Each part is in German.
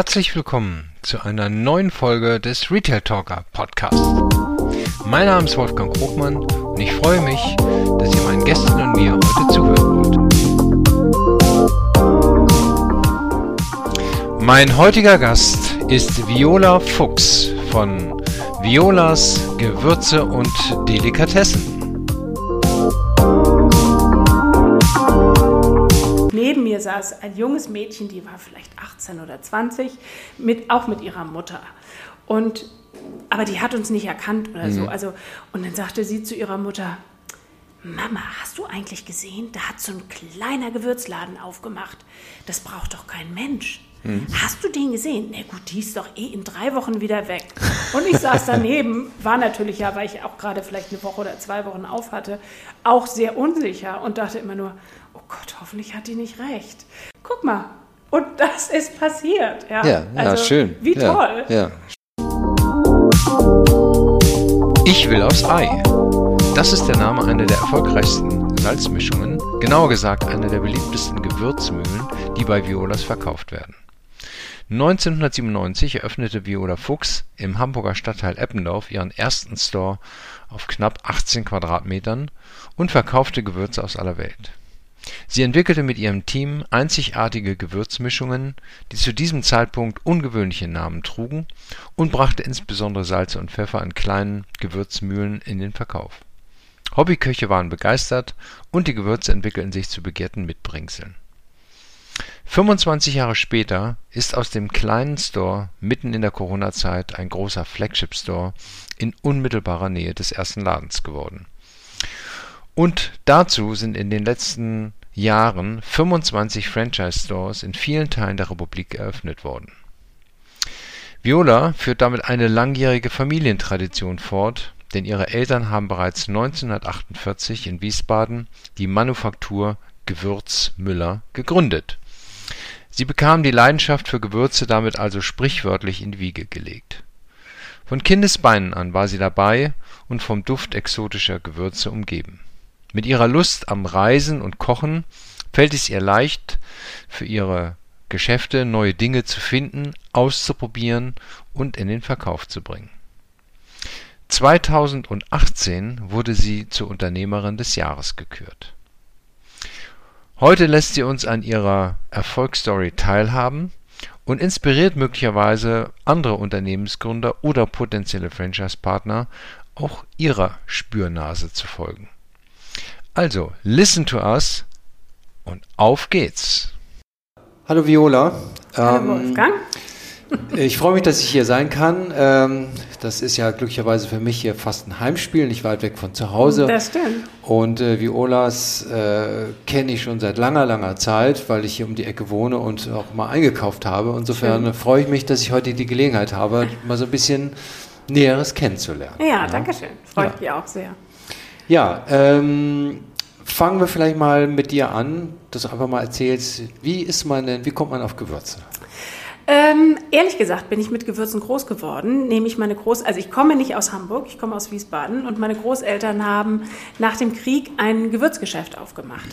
Herzlich willkommen zu einer neuen Folge des Retail Talker Podcast. Mein Name ist Wolfgang Krogmann und ich freue mich, dass ihr meinen Gästen und mir heute zuhören wollt. Mein heutiger Gast ist Viola Fuchs von Violas Gewürze und Delikatessen. Mir saß ein junges Mädchen, die war vielleicht 18 oder 20, mit, auch mit ihrer Mutter. Und, aber die hat uns nicht erkannt oder mhm. so. Also, und dann sagte sie zu ihrer Mutter, Mama, hast du eigentlich gesehen, da hat so ein kleiner Gewürzladen aufgemacht. Das braucht doch kein Mensch. Hm. Hast du den gesehen? Na gut, die ist doch eh in drei Wochen wieder weg. Und ich saß daneben, war natürlich ja, weil ich auch gerade vielleicht eine Woche oder zwei Wochen auf hatte, auch sehr unsicher und dachte immer nur, Gott, hoffentlich hat die nicht recht. Guck mal, und das ist passiert. Ja, ja, ja also, schön. Wie ja, toll. Ja. Ich will aufs Ei. Das ist der Name einer der erfolgreichsten Salzmischungen, genauer gesagt einer der beliebtesten Gewürzmühlen, die bei Violas verkauft werden. 1997 eröffnete Viola Fuchs im Hamburger Stadtteil Eppendorf ihren ersten Store auf knapp 18 Quadratmetern und verkaufte Gewürze aus aller Welt. Sie entwickelte mit ihrem Team einzigartige Gewürzmischungen, die zu diesem Zeitpunkt ungewöhnliche Namen trugen, und brachte insbesondere Salze und Pfeffer in kleinen Gewürzmühlen in den Verkauf. Hobbyköche waren begeistert und die Gewürze entwickelten sich zu begehrten Mitbringseln. 25 Jahre später ist aus dem kleinen Store mitten in der Corona-Zeit ein großer Flagship-Store in unmittelbarer Nähe des ersten Ladens geworden und dazu sind in den letzten Jahren 25 Franchise-Stores in vielen Teilen der Republik eröffnet worden. Viola führt damit eine langjährige Familientradition fort, denn ihre Eltern haben bereits 1948 in Wiesbaden die Manufaktur Gewürz Müller gegründet. Sie bekamen die Leidenschaft für Gewürze damit also sprichwörtlich in die Wiege gelegt. Von Kindesbeinen an war sie dabei und vom Duft exotischer Gewürze umgeben mit ihrer Lust am Reisen und Kochen fällt es ihr leicht, für ihre Geschäfte neue Dinge zu finden, auszuprobieren und in den Verkauf zu bringen. 2018 wurde sie zur Unternehmerin des Jahres gekürt. Heute lässt sie uns an ihrer Erfolgsstory teilhaben und inspiriert möglicherweise andere Unternehmensgründer oder potenzielle Franchise-Partner, auch ihrer Spürnase zu folgen. Also, listen to us und auf geht's. Hallo Viola. Hallo ähm, Wolfgang. Ich freue mich, dass ich hier sein kann. Ähm, das ist ja glücklicherweise für mich hier fast ein Heimspiel, nicht weit weg von zu Hause. Das stimmt. Und äh, Violas äh, kenne ich schon seit langer, langer Zeit, weil ich hier um die Ecke wohne und auch mal eingekauft habe. Insofern schön. freue ich mich, dass ich heute die Gelegenheit habe, mal so ein bisschen Näheres kennenzulernen. Ja, ja. danke schön. Freut ja. mich auch sehr. Ja, ähm, fangen wir vielleicht mal mit dir an, dass du einfach mal erzählst, wie ist man denn, wie kommt man auf Gewürze? Ähm, ehrlich gesagt bin ich mit Gewürzen groß geworden. Nämlich meine Groß, also ich komme nicht aus Hamburg, ich komme aus Wiesbaden und meine Großeltern haben nach dem Krieg ein Gewürzgeschäft aufgemacht.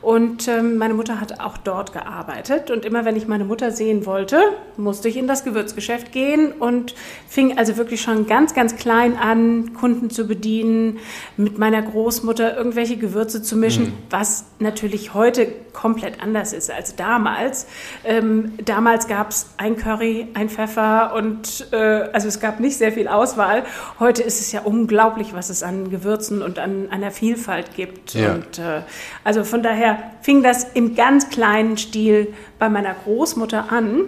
Und ähm, meine Mutter hat auch dort gearbeitet und immer wenn ich meine Mutter sehen wollte, musste ich in das Gewürzgeschäft gehen und fing also wirklich schon ganz, ganz klein an, Kunden zu bedienen, mit meiner Großmutter irgendwelche Gewürze zu mischen, mhm. was natürlich heute komplett anders ist als damals. Ähm, damals gab es ein Curry, ein Pfeffer und äh, also es gab nicht sehr viel Auswahl. Heute ist es ja unglaublich, was es an Gewürzen und an einer Vielfalt gibt. Ja. Und äh, also von daher fing das im ganz kleinen Stil bei meiner Großmutter an.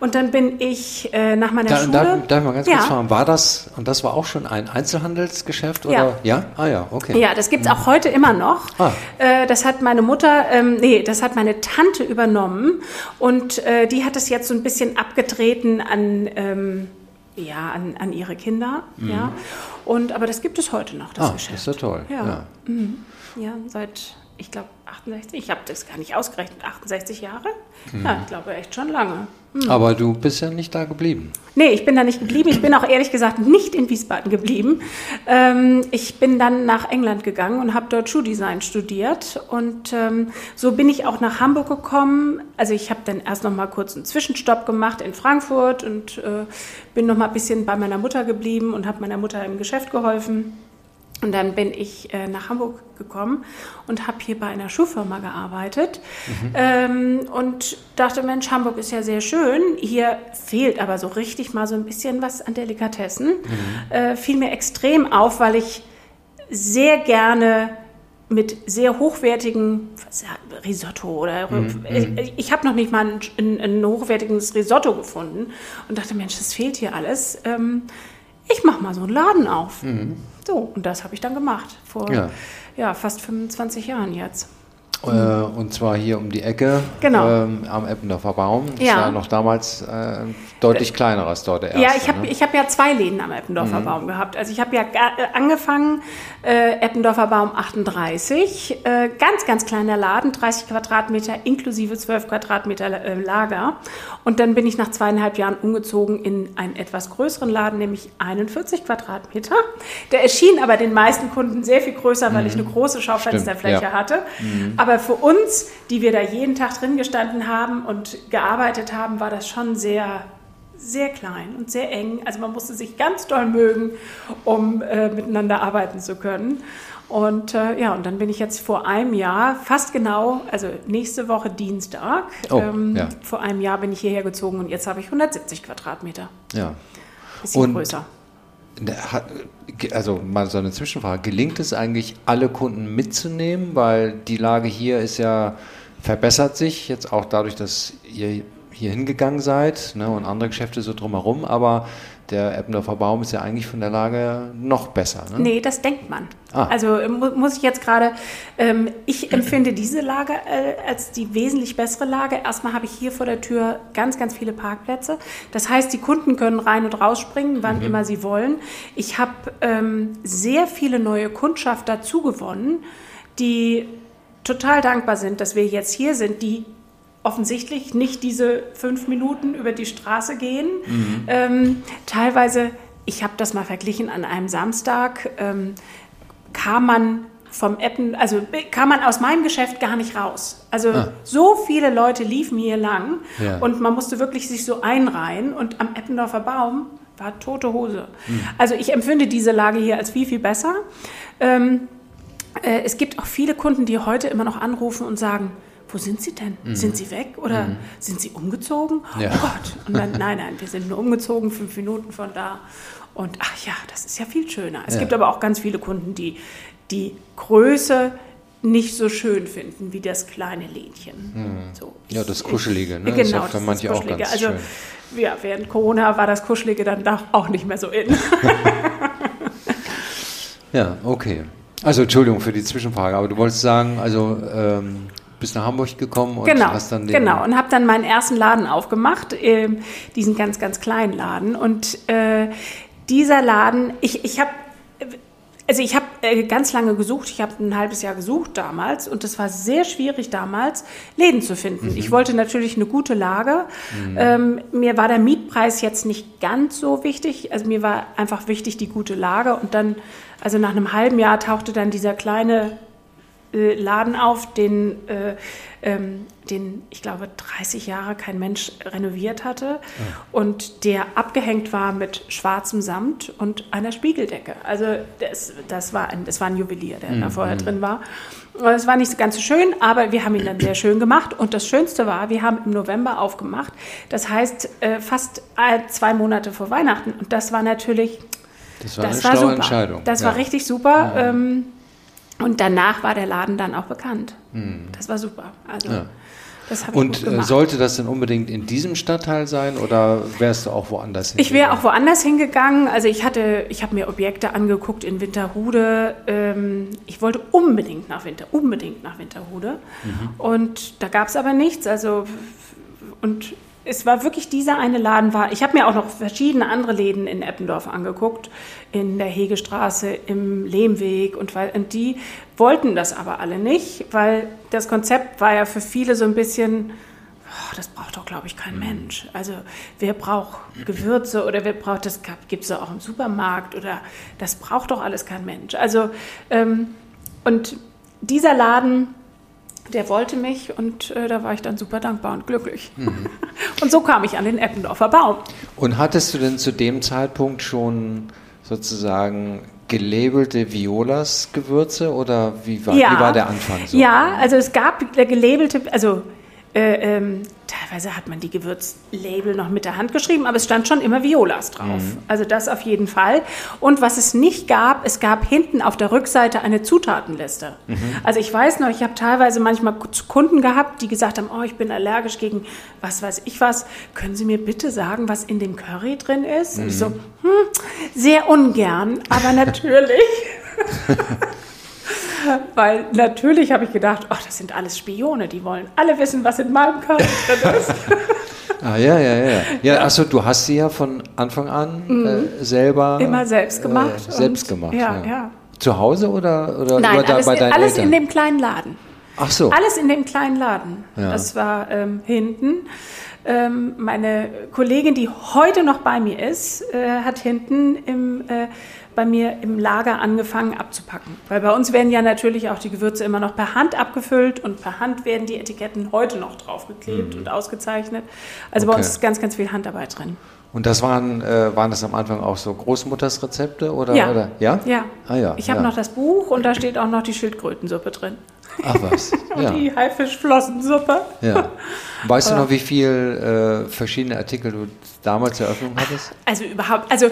Und dann bin ich äh, nach meiner da, Schule. Darf, darf ich mal ganz ja. kurz fragen, war das, und das war auch schon ein Einzelhandelsgeschäft? Oder? Ja. ja? Ah ja, okay. Ja, das gibt es auch heute immer noch. Ah. Äh, das hat meine Mutter, ähm, nee, das hat meine Tante übernommen. Und äh, die hat es jetzt so ein bisschen abgetreten an. Ähm, ja, an, an ihre Kinder. Mhm. Ja. Und, aber das gibt es heute noch, das ah, Geschäft. Das ist ja toll. Ja, ja. Mhm. ja seit ich glaube 68, ich habe das gar nicht ausgerechnet, 68 Jahre? Mhm. Ja, ich glaube echt schon lange. Mhm. Aber du bist ja nicht da geblieben. Nee, ich bin da nicht geblieben. Ich bin auch ehrlich gesagt nicht in Wiesbaden geblieben. Ähm, ich bin dann nach England gegangen und habe dort Schuhdesign studiert. Und ähm, so bin ich auch nach Hamburg gekommen. Also ich habe dann erst noch mal kurz einen Zwischenstopp gemacht in Frankfurt und äh, bin noch mal ein bisschen bei meiner Mutter geblieben und habe meiner Mutter im Geschäft geholfen. Und dann bin ich äh, nach Hamburg gekommen und habe hier bei einer Schuhfirma gearbeitet mhm. ähm, und dachte, Mensch, Hamburg ist ja sehr schön. Hier fehlt aber so richtig mal so ein bisschen was an Delikatessen. Mhm. Äh, fiel mir extrem auf, weil ich sehr gerne mit sehr hochwertigen Risotto oder mhm. ich, mhm. ich habe noch nicht mal ein, ein, ein, hochwertiges Risotto gefunden und dachte, Mensch, das fehlt hier alles. Ähm, ich mache mal so einen Laden auf. So, und das habe ich dann gemacht vor ja. ja. fast 25 Jahren jetzt. Äh, und zwar hier um die Ecke genau. ähm, am Eppendorfer Baum. Das ja. war noch damals äh, deutlich kleiner als dort der erste. Ja, ich habe ne? hab ja zwei Läden am Eppendorfer mhm. Baum gehabt. Also ich habe ja äh, angefangen, äh, Eppendorfer Baum 38, äh, ganz, ganz kleiner Laden, 30 Quadratmeter inklusive 12 Quadratmeter äh, Lager. Und dann bin ich nach zweieinhalb Jahren umgezogen in einen etwas größeren Laden, nämlich 41 Quadratmeter. Der erschien aber den meisten Kunden sehr viel größer, weil mhm. ich eine große Schaufensterfläche ja. hatte. Mhm. Aber für uns, die wir da jeden Tag drin gestanden haben und gearbeitet haben, war das schon sehr, sehr klein und sehr eng. Also man musste sich ganz doll mögen, um äh, miteinander arbeiten zu können. Und äh, ja, und dann bin ich jetzt vor einem Jahr, fast genau, also nächste Woche Dienstag, oh, ähm, ja. vor einem Jahr bin ich hierher gezogen und jetzt habe ich 170 Quadratmeter. Ja. Bisschen und größer. Also mal so eine Zwischenfrage. Gelingt es eigentlich, alle Kunden mitzunehmen? Weil die Lage hier ist ja, verbessert sich jetzt auch dadurch, dass ihr hier hingegangen seid ne, und andere Geschäfte so drumherum. Aber der Eppendorfer Baum ist ja eigentlich von der Lage noch besser. Ne? Nee, das denkt man. Ah. Also mu muss ich jetzt gerade, ähm, ich empfinde diese Lage äh, als die wesentlich bessere Lage. Erstmal habe ich hier vor der Tür ganz, ganz viele Parkplätze. Das heißt, die Kunden können rein und rausspringen, wann mhm. immer sie wollen. Ich habe ähm, sehr viele neue Kundschaft dazu gewonnen, die total dankbar sind, dass wir jetzt hier sind, die offensichtlich nicht diese fünf Minuten über die Straße gehen. Mhm. Ähm, teilweise, ich habe das mal verglichen an einem Samstag, ähm, kam man vom Eppen, also kam man aus meinem Geschäft gar nicht raus. Also ah. so viele Leute liefen hier lang ja. und man musste wirklich sich so einreihen und am Eppendorfer Baum war tote Hose. Mhm. Also ich empfinde diese Lage hier als viel, viel besser. Ähm, äh, es gibt auch viele Kunden, die heute immer noch anrufen und sagen, wo sind Sie denn? Mhm. Sind Sie weg oder mhm. sind Sie umgezogen? Ja. Oh Gott. Und dann, nein, nein, wir sind nur umgezogen, fünf Minuten von da. Und ach ja, das ist ja viel schöner. Es ja. gibt aber auch ganz viele Kunden, die die Größe nicht so schön finden wie das kleine Lädchen. Mhm. So, ja, das Kuschelige, ne? Genau, das, das manche auch ganz also, schön. Ja, während Corona war das Kuschelige dann doch auch nicht mehr so in. ja, okay. Also Entschuldigung für die Zwischenfrage, aber du wolltest sagen, also ähm, bist nach Hamburg gekommen und genau, hast dann den genau und habe dann meinen ersten Laden aufgemacht, äh, diesen ganz ganz kleinen Laden und äh, dieser Laden, ich ich habe also ich habe äh, ganz lange gesucht, ich habe ein halbes Jahr gesucht damals und es war sehr schwierig damals, Läden zu finden. Mhm. Ich wollte natürlich eine gute Lage. Mhm. Ähm, mir war der Mietpreis jetzt nicht ganz so wichtig, also mir war einfach wichtig die gute Lage und dann, also nach einem halben Jahr tauchte dann dieser kleine Laden auf, den, äh, ähm, den, ich glaube, 30 Jahre kein Mensch renoviert hatte ja. und der abgehängt war mit schwarzem Samt und einer Spiegeldecke. Also das, das, war, ein, das war ein Juwelier, der mhm. da vorher drin war. Es war nicht ganz so schön, aber wir haben ihn dann sehr schön gemacht. Und das Schönste war, wir haben im November aufgemacht. Das heißt, äh, fast zwei Monate vor Weihnachten. Und das war natürlich, das war, das eine war super. Entscheidung. Das ja. war richtig super. Ja. Ähm, und danach war der Laden dann auch bekannt. Mhm. Das war super. Also, ja. Und äh, sollte das denn unbedingt in diesem Stadtteil sein oder wärst du auch woanders hingegangen? Ich wäre auch woanders hingegangen. Also ich hatte, ich habe mir Objekte angeguckt in Winterhude. Ähm, ich wollte unbedingt nach Winter, unbedingt nach Winterhude. Mhm. Und da gab es aber nichts. Also und es war wirklich dieser eine Laden war. Ich habe mir auch noch verschiedene andere Läden in Eppendorf angeguckt, in der Hegestraße, im Lehmweg und weil und die wollten das aber alle nicht, weil das Konzept war ja für viele so ein bisschen oh, das braucht doch, glaube ich, kein Mensch. Also wer braucht Gewürze oder wer braucht das, gibt es ja auch im Supermarkt oder das braucht doch alles kein Mensch. Also ähm, und dieser Laden, der wollte mich und äh, da war ich dann super dankbar und glücklich. Mhm. und so kam ich an den Eppendorfer Baum. Und hattest du denn zu dem Zeitpunkt schon sozusagen gelabelte Violas-Gewürze oder wie war, ja. wie war der Anfang so? Ja, also es gab gelabelte, also äh, ähm, teilweise hat man die Gewürzlabel noch mit der Hand geschrieben, aber es stand schon immer Violas drauf. Mhm. Also das auf jeden Fall. Und was es nicht gab, es gab hinten auf der Rückseite eine Zutatenliste. Mhm. Also ich weiß noch, ich habe teilweise manchmal Kunden gehabt, die gesagt haben, oh, ich bin allergisch gegen was weiß ich was. Können Sie mir bitte sagen, was in dem Curry drin ist? Mhm. Und ich so, hm, sehr ungern, aber natürlich. Weil natürlich habe ich gedacht, ach, das sind alles Spione, die wollen alle wissen, was in meinem Körper drin ist. Ah, ja, ja, ja. Ja, achso, du hast sie ja von Anfang an mhm. äh, selber. Immer selbst gemacht. Äh, selbst gemacht. Ja, ja, ja. Zu Hause oder, oder Nein, da, alles, bei deinen alles Eltern? in dem kleinen Laden. Ach so. Alles in dem kleinen Laden. Ja. Das war ähm, hinten. Ähm, meine Kollegin, die heute noch bei mir ist, äh, hat hinten im äh, bei mir im Lager angefangen abzupacken. Weil bei uns werden ja natürlich auch die Gewürze immer noch per Hand abgefüllt und per Hand werden die Etiketten heute noch draufgeklebt mhm. und ausgezeichnet. Also okay. bei uns ist ganz, ganz viel Handarbeit drin. Und das waren, äh, waren das am Anfang auch so Großmuttersrezepte oder? Ja. Oder? ja? Ja. Ah, ja. Ich habe ja. noch das Buch und da steht auch noch die Schildkrötensuppe drin. Ach was. und ja. die Haifischflossensuppe. Ja. Weißt du noch, wie viele äh, verschiedene Artikel du damals zur Eröffnung hattest? Also überhaupt, also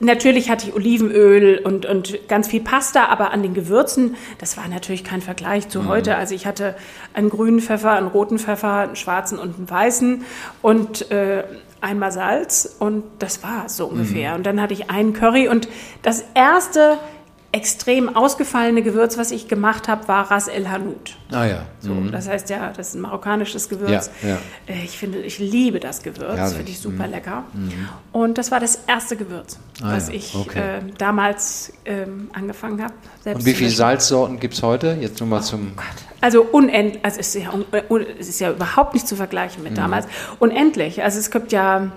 Natürlich hatte ich Olivenöl und, und ganz viel Pasta, aber an den Gewürzen, das war natürlich kein Vergleich zu mhm. heute. Also ich hatte einen grünen Pfeffer, einen roten Pfeffer, einen schwarzen und einen weißen und äh, einmal Salz und das war so ungefähr. Mhm. Und dann hatte ich einen Curry und das erste extrem ausgefallene Gewürz, was ich gemacht habe, war Ras El Hanout. Ah ja. So, mhm. Das heißt ja, das ist ein marokkanisches Gewürz. Ja, ja. Äh, ich finde, ich liebe das Gewürz, Herrlich. finde ich super Mhm. lecker. Mhm. Und das war das erste Gewürz, Ah was ja, ich okay. äh, damals ähm, angefangen habe. Und wie viele Salzsorten gibt es heute? Jetzt nur mal zum. Gott. Also unendlich, also es ist, ja, äh, es ist ja überhaupt nicht zu vergleichen Mhm. mit damals. Unendlich. Also es gibt ja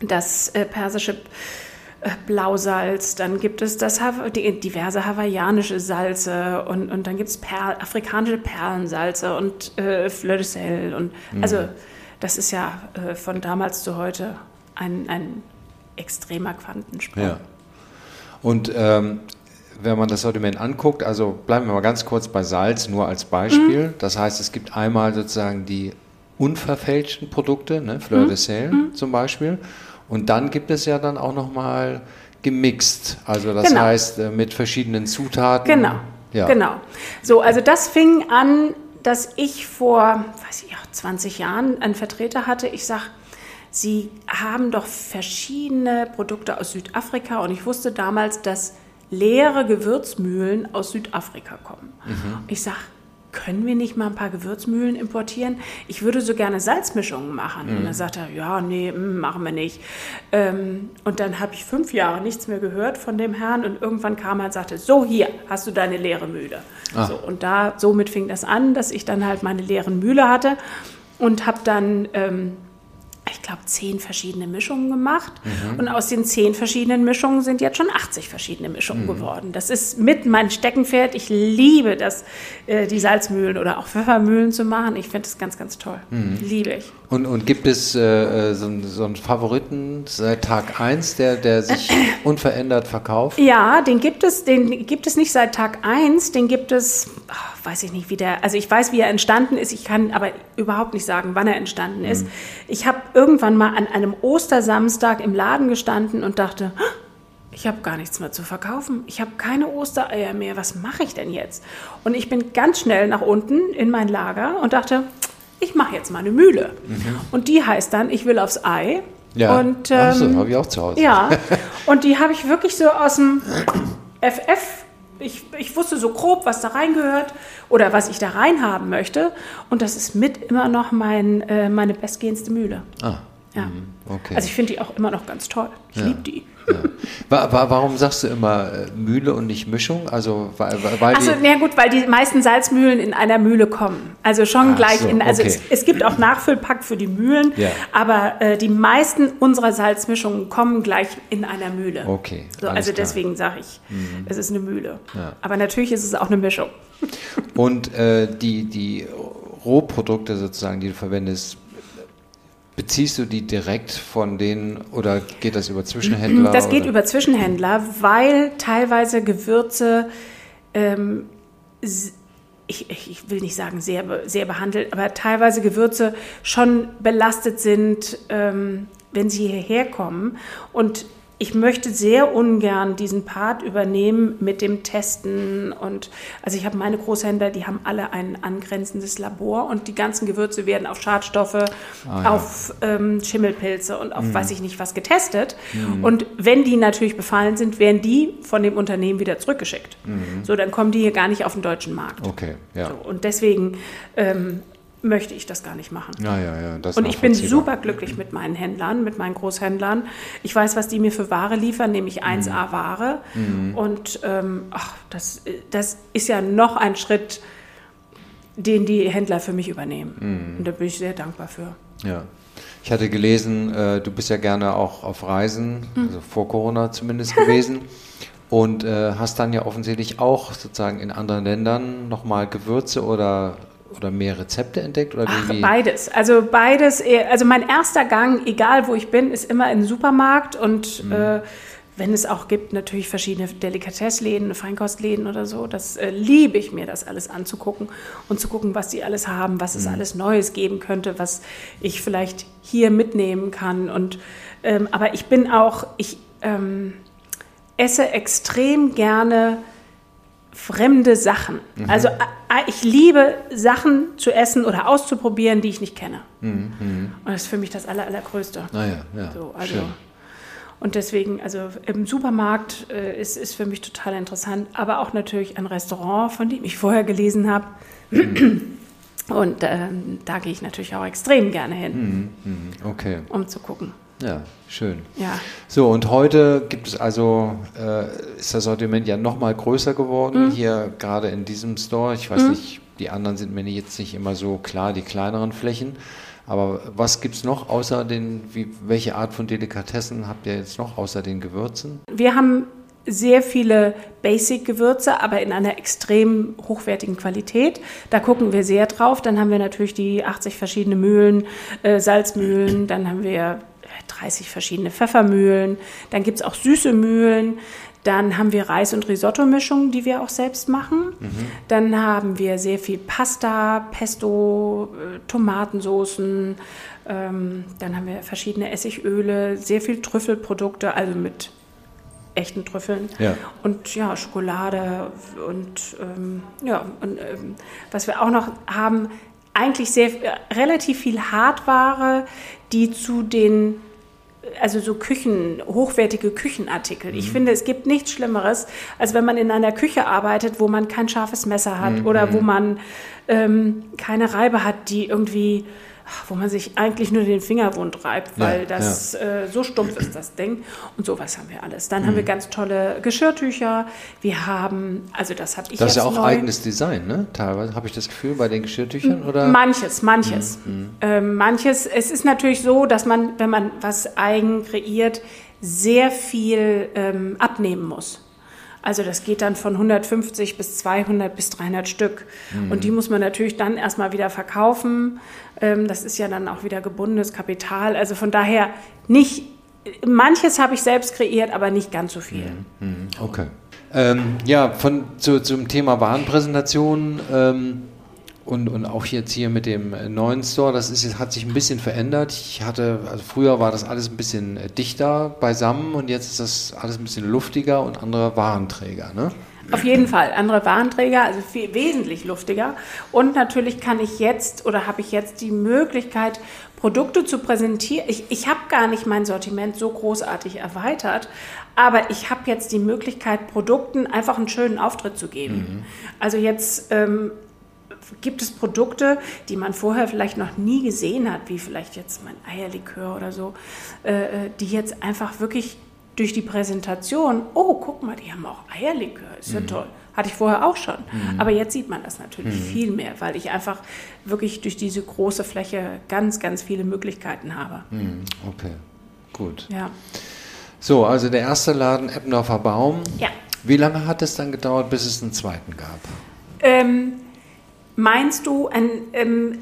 das äh, persische Blausalz, dann gibt es das diverse hawaiianische Salze und, und dann gibt es Perl, afrikanische Perlensalze und äh, Fleur de Sel. Und, Mhm. Also das ist ja äh, von damals zu heute ein, ein extremer Quantensprung. Ja. Und ähm, wenn man das Sortiment anguckt, also bleiben wir mal ganz kurz bei Salz, nur als Beispiel. Das heißt, es gibt einmal sozusagen die unverfälschten Produkte, ne, Fleur de Sel zum Beispiel. Und dann gibt es ja dann auch nochmal gemixt. Also das Genau. heißt äh, mit verschiedenen Zutaten. Genau. Ja. Genau. So, also das fing an, dass ich vor, weiß ich, auch 20 Jahren einen Vertreter hatte. Ich sag, Sie haben doch verschiedene Produkte aus Südafrika und ich wusste damals, dass leere Gewürzmühlen aus Südafrika kommen. Ich sag, können wir nicht mal ein paar Gewürzmühlen importieren? Ich würde so gerne Salzmischungen machen. Und dann sagt er, ja, nee, mm, machen wir nicht. Ähm, und dann habe ich fünf Jahre nichts mehr gehört von dem Herrn und irgendwann kam er und sagte, so hier hast du deine leere Mühle. Ah. So, und da somit fing das an, dass ich dann halt meine leeren Mühle hatte und habe dann ähm, ich glaube, zehn verschiedene Mischungen gemacht. Mhm. Und aus den zehn verschiedenen Mischungen sind jetzt schon 80 verschiedene Mischungen Mhm. geworden. Das ist mit mein Steckenpferd. Ich liebe das, äh, die Salzmühlen oder auch Pfeffermühlen zu machen. Ich finde das ganz, ganz toll. Mhm. Liebe ich. Und, und gibt es äh, äh, so, einen- so einen Favoriten seit Tag 1, der, der sich unverändert verkauft? Ja, den gibt es, den gibt es nicht seit Tag 1, den gibt es, ach, weiß ich nicht, wie der, also ich weiß, wie er entstanden ist, ich kann aber überhaupt nicht sagen, wann er entstanden ist. Ich habe irgendwann mal an einem Ostersamstag im Laden gestanden und dachte, "Ah, ich habe gar nichts mehr zu verkaufen. Ich habe keine Ostereier mehr. Was mache ich denn jetzt? Und ich bin ganz schnell nach unten in mein Lager und dachte, ich mache jetzt mal eine Mühle. Und die heißt dann, ich will aufs Ei. Ja, Und, Ach so, ähm, habe ich auch zu Hause. ja, und die habe ich wirklich so aus dem FF. Ich, ich wusste so grob, was da reingehört oder was ich da reinhaben möchte. Und das ist mit immer noch mein, äh, meine bestgehendste Mühle. Ah, Ja. Mhm. Okay. Also ich finde die auch immer noch ganz toll. Ich ja. liebe die. Ja. Warum sagst du immer äh, Mühle und nicht Mischung? Also weil, weil Achso, na gut, weil die meisten Salzmühlen in einer Mühle kommen. Also schon Ach gleich so, in. Also okay. es, es, gibt auch Nachfüllpack für die Mühlen, ja. aber äh, die meisten unserer Salzmischungen kommen gleich in einer Mühle. Okay. So, also klar. deswegen sage ich, mhm. es ist eine Mühle. Ja. Aber natürlich ist es auch eine Mischung. Und äh, die, die Rohprodukte sozusagen, die du verwendest, Beziehst du die direkt von denen oder geht das über Zwischenhändler? Das geht oder? über Zwischenhändler, weil teilweise Gewürze, ähm, ich, ich, will nicht sagen sehr, sehr behandelt, aber teilweise Gewürze schon belastet sind, ähm, wenn sie hierher kommen. Und ich möchte sehr ungern diesen Part übernehmen mit dem Testen und also ich habe meine Großhändler, die haben alle ein angrenzendes Labor und die ganzen Gewürze werden auf Schadstoffe, ah, ja. auf ähm, Schimmelpilze und auf mhm. weiß ich nicht was getestet. Mhm. Und wenn die natürlich befallen sind, werden die von dem Unternehmen wieder zurückgeschickt. Mhm. So, dann kommen die hier gar nicht auf den deutschen Markt. Okay, ja. So, und deswegen ähm, möchte ich das gar nicht machen. Ja, ja, ja, das und ich bin super glücklich mit meinen Händlern, mit meinen Großhändlern. Ich weiß, was die mir für Ware liefern, nämlich 1A-Ware. Mhm. Und ähm, ach, das, das ist ja noch ein Schritt, den die Händler für mich übernehmen. Mhm. Und da bin ich sehr dankbar für. Ja. Ich hatte gelesen, äh, du bist ja gerne auch auf Reisen, mhm. also vor Corona zumindest gewesen. und äh, hast dann ja offensichtlich auch sozusagen in anderen Ländern nochmal Gewürze oder oder mehr Rezepte entdeckt? Oder Ach, beides. Also beides. Also mein erster Gang, egal wo ich bin, ist immer in den Supermarkt und mhm. äh, wenn es auch gibt, natürlich verschiedene Delikatessläden, Feinkostläden oder so, das äh, liebe ich mir, das alles anzugucken und zu gucken, was die alles haben, was es mhm. alles Neues geben könnte, was ich vielleicht hier mitnehmen kann. Und ähm, aber ich bin auch, ich ähm, esse extrem gerne fremde Sachen. Mhm. Also ich liebe Sachen zu essen oder auszuprobieren, die ich nicht kenne. Mhm. mhm. Und das ist für mich das Aller, Allergrößte. Ah ja, ja. So, also, Schön. Und deswegen, also im Supermarkt äh, ist, ist für mich total interessant, aber auch natürlich ein Restaurant, von dem ich vorher gelesen habe. Mhm. Und ähm, da gehe ich natürlich auch extrem gerne hin, mhm. mhm. okay. um zu gucken. Ja, schön. Ja. So, und heute gibt es also, äh, ist das Sortiment ja nochmal größer geworden, mhm. hier gerade in diesem Store. Ich weiß mhm. nicht, die anderen sind mir jetzt nicht immer so klar, die kleineren Flächen. Aber was gibt es noch außer den, wie, welche Art von Delikatessen habt ihr jetzt noch außer den Gewürzen? Wir haben sehr viele Basic-Gewürze, aber in einer extrem hochwertigen Qualität. Da gucken wir sehr drauf. Dann haben wir natürlich die 80 verschiedene Mühlen, äh, Salzmühlen, dann haben wir 30 verschiedene Pfeffermühlen. Dann gibt es auch süße Mühlen. Dann haben wir Reis- und Risotto-Mischungen, die wir auch selbst machen. Mhm. Dann haben wir sehr viel Pasta, Pesto, äh, Tomatensoßen. Ähm, dann haben wir verschiedene Essigöle, sehr viel Trüffelprodukte, also mit echten Trüffeln. Ja. Und ja, Schokolade und ähm, ja, und ähm, was wir auch noch haben, eigentlich sehr relativ viel Hardware, die zu den also so Küchen, hochwertige Küchenartikel. Mhm. Ich finde, es gibt nichts Schlimmeres, als wenn man in einer Küche arbeitet, wo man kein scharfes Messer hat mhm. oder wo man ähm, keine Reibe hat, die irgendwie wo man sich eigentlich nur den Finger wund reibt, weil ja, das ja. Äh, so stumpf ist, das Ding. Und sowas haben wir alles. Dann mhm. haben wir mhm. ganz tolle Geschirrtücher. Wir haben, also das habe ich Das ist ja auch neu. eigenes Design, ne? Teilweise habe ich das Gefühl bei den Geschirrtüchern oder? Manches, manches. Mhm. mhm. Ähm, manches. Es ist natürlich so, dass man, wenn man was eigen kreiert, sehr viel ähm, abnehmen muss. Also das geht dann von 150 bis 200 bis 300 Stück. Mhm. Und die muss man natürlich dann erstmal wieder verkaufen. Ähm, das ist ja dann auch wieder gebundenes Kapital. Also von daher nicht, manches habe ich selbst kreiert, aber nicht ganz so viel. Mhm. Mhm. Okay. Ähm, ja, von, zu, zum Thema Warenpräsentation. Ähm und, und auch jetzt hier mit dem neuen Store, das ist, hat sich ein bisschen verändert. Ich hatte, also früher war das alles ein bisschen äh, dichter beisammen und jetzt ist das alles ein bisschen luftiger und andere Warenträger, ne? Auf jeden Fall, andere Warenträger, also viel wesentlich luftiger. Und natürlich kann ich jetzt oder habe ich jetzt die Möglichkeit, Produkte zu präsentieren. Ich, ich habe gar nicht mein Sortiment so großartig erweitert, aber ich habe jetzt die Möglichkeit, Produkten einfach einen schönen Auftritt zu geben. Mhm. Also jetzt ähm, gibt es Produkte, die man vorher vielleicht noch nie gesehen hat, wie vielleicht jetzt mein Eierlikör oder so, äh, äh, die jetzt einfach wirklich durch die Präsentation, oh, guck mal, die haben auch Eierlikör, ist ja mhm. toll. Hatte ich vorher auch schon. Mhm. Aber jetzt sieht man das natürlich mhm. viel mehr, weil ich einfach wirklich durch diese große Fläche ganz, ganz viele Möglichkeiten habe. Mhm. Okay, gut. Ja. So, also der erste Laden Eppendorfer Baum. Ja. Wie lange hat es dann gedauert, bis es einen zweiten gab? Ähm, meinst du, ein, ähm,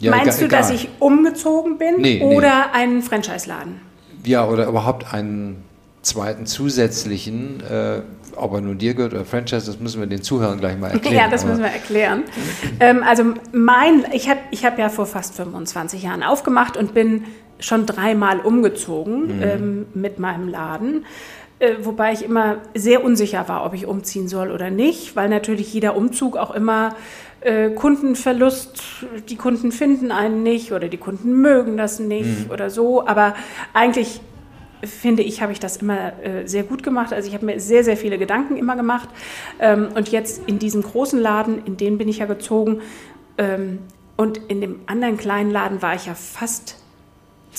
ja, meinst egal, du, dass ich umgezogen bin nee, oder nee. einen Franchise-Laden? Ja, oder überhaupt einen zweiten zusätzlichen, äh, ob er nun dir gehört oder Franchise, das müssen wir den Zuhörern gleich mal erklären. ja, das müssen wir erklären. ähm, also mein, ich habe ich hab ja vor fast 25 Jahren aufgemacht und bin schon dreimal umgezogen mhm. ähm, mit meinem Laden. Äh, wobei ich immer sehr unsicher war, ob ich umziehen soll oder nicht, weil natürlich jeder Umzug auch immer äh, Kundenverlust, die Kunden finden einen nicht oder die Kunden mögen das nicht mhm. oder so. Aber eigentlich finde ich, habe ich das immer äh, sehr gut gemacht. Also ich habe mir sehr, sehr viele Gedanken immer gemacht. Ähm, und jetzt in diesem großen Laden, in den bin ich ja gezogen. Ähm, und in dem anderen kleinen Laden war ich ja fast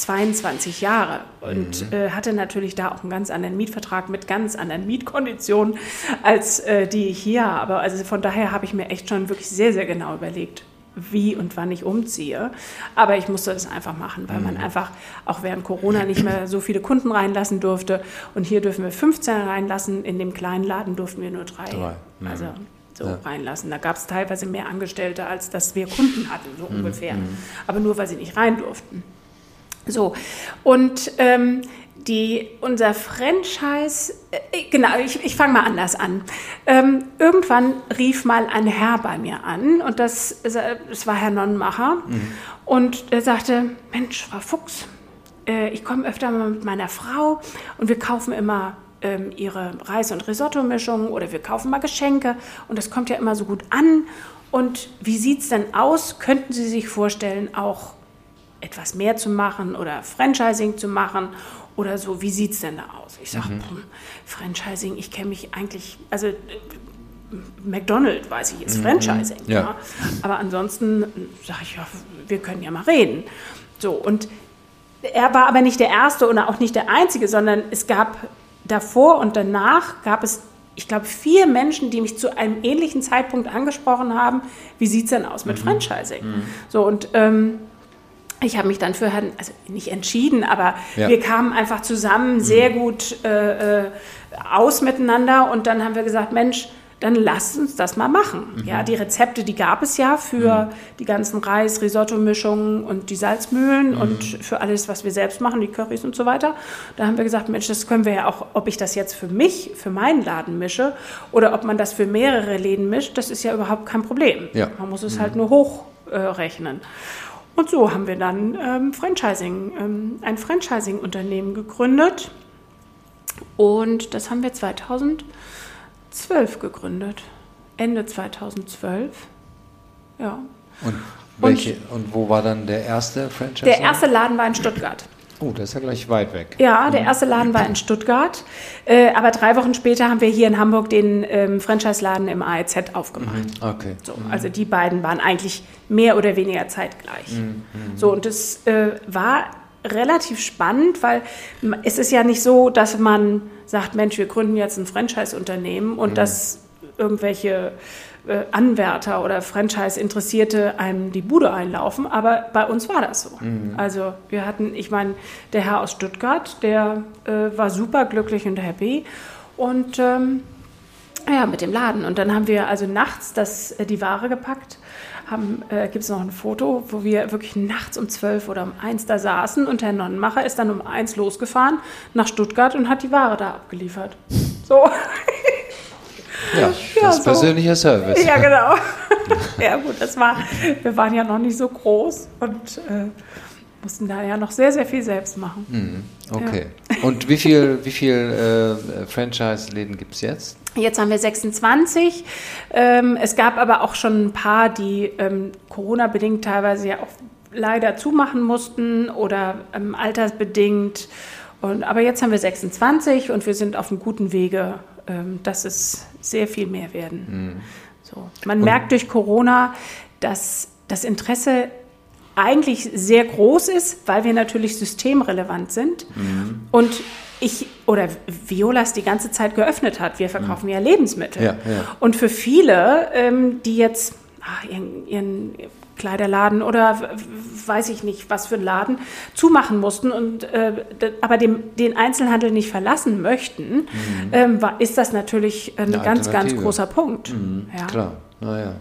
22 Jahre und mhm. äh, hatte natürlich da auch einen ganz anderen Mietvertrag mit ganz anderen Mietkonditionen als äh, die ich hier habe. Also von daher habe ich mir echt schon wirklich sehr, sehr genau überlegt, wie und wann ich umziehe. Aber ich musste das einfach machen, weil mhm. man einfach auch während Corona nicht mehr so viele Kunden reinlassen durfte. Und hier dürfen wir 15 reinlassen, in dem kleinen Laden durften wir nur drei. drei. Mhm. Also so ja. reinlassen. Da gab es teilweise mehr Angestellte, als dass wir Kunden hatten, so mhm. ungefähr. Mhm. Aber nur, weil sie nicht rein durften. So, und ähm, die, unser Franchise, äh, genau, ich, ich fange mal anders an. Ähm, irgendwann rief mal ein Herr bei mir an und das, das war Herr Nonnenmacher mhm. und er sagte, Mensch, Frau Fuchs, äh, ich komme öfter mal mit meiner Frau und wir kaufen immer ähm, ihre Reis- und Risotto-Mischung oder wir kaufen mal Geschenke und das kommt ja immer so gut an. Und wie sieht es denn aus? Könnten Sie sich vorstellen, auch etwas mehr zu machen oder Franchising zu machen oder so. Wie sieht es denn da aus? Ich sage, mhm. Franchising, ich kenne mich eigentlich, also äh, McDonald's weiß ich, ist mhm. Franchising. Ja. ja. Aber ansonsten sage ich, ja, wir können ja mal reden. So, und er war aber nicht der Erste und auch nicht der Einzige, sondern es gab davor und danach gab es, ich glaube, vier Menschen, die mich zu einem ähnlichen Zeitpunkt angesprochen haben, wie sieht es denn aus mit mhm. Franchising? Mhm. So, und ähm, ich habe mich dann für Herrn, also nicht entschieden, aber ja. wir kamen einfach zusammen sehr mhm. gut äh, äh, aus miteinander und dann haben wir gesagt, Mensch, dann lasst uns das mal machen. Mhm. Ja, die Rezepte, die gab es ja für mhm. die ganzen Reis, Risotto-Mischungen und die Salzmühlen mhm. und für alles, was wir selbst machen, die Currys und so weiter. Da haben wir gesagt, Mensch, das können wir ja auch, ob ich das jetzt für mich, für meinen Laden mische oder ob man das für mehrere Läden mischt, das ist ja überhaupt kein Problem. Ja. Man muss es halt mhm. nur hochrechnen. Äh, und so haben wir dann ähm, Franchising, ähm, ein Franchising-Unternehmen gegründet. Und das haben wir 2012 gegründet. Ende 2012. Ja. Und, welche, und, und wo war dann der erste Franchise? Der erste Laden war in Stuttgart. Oh, das ist ja gleich weit weg. Ja, der mhm. erste Laden war in Stuttgart. Äh, aber drei Wochen später haben wir hier in Hamburg den ähm, Franchise-Laden im AEZ aufgemacht. Mhm. Okay. So, also die beiden waren eigentlich mehr oder weniger zeitgleich. Mhm. So, und das äh, war relativ spannend, weil es ist ja nicht so, dass man sagt, Mensch, wir gründen jetzt ein Franchise-Unternehmen und mhm. dass irgendwelche Anwärter oder Franchise-Interessierte einem die Bude einlaufen, aber bei uns war das so. Mhm. Also wir hatten, ich meine, der Herr aus Stuttgart, der äh, war super glücklich und happy und ähm, ja, mit dem Laden. Und dann haben wir also nachts das, äh, die Ware gepackt. Äh, Gibt es noch ein Foto, wo wir wirklich nachts um zwölf oder um eins da saßen und Herr Nonnenmacher ist dann um eins losgefahren nach Stuttgart und hat die Ware da abgeliefert. So. Ja, das ja, ist so. persönlicher Service. Ja, genau. ja, gut, das war, wir waren ja noch nicht so groß und äh, mussten da ja noch sehr, sehr viel selbst machen. Mhm, okay. Ja. Und wie viel, wie viel äh, Franchise-Läden gibt es jetzt? Jetzt haben wir 26. Ähm, es gab aber auch schon ein paar, die ähm, Corona-bedingt teilweise ja auch leider zumachen mussten oder ähm, altersbedingt. Und, aber jetzt haben wir 26 und wir sind auf einem guten Wege, ähm, dass es sehr viel mehr werden. Mhm. So. Man und merkt durch Corona, dass das Interesse eigentlich sehr groß ist, weil wir natürlich systemrelevant sind Mhm. und ich oder Violas die ganze Zeit geöffnet hat. Wir verkaufen ja Lebensmittel. Mhm. Ja, ja. Und für viele, ähm, die jetzt ah, ihren, ihren Kleiderladen oder weiß ich nicht, was für einen Laden zumachen mussten und äh, aber dem, den Einzelhandel nicht verlassen möchten, ähm, war, ist das natürlich ein Mhm. Eine ganz, ganz großer Punkt. Ja. Klar, naja.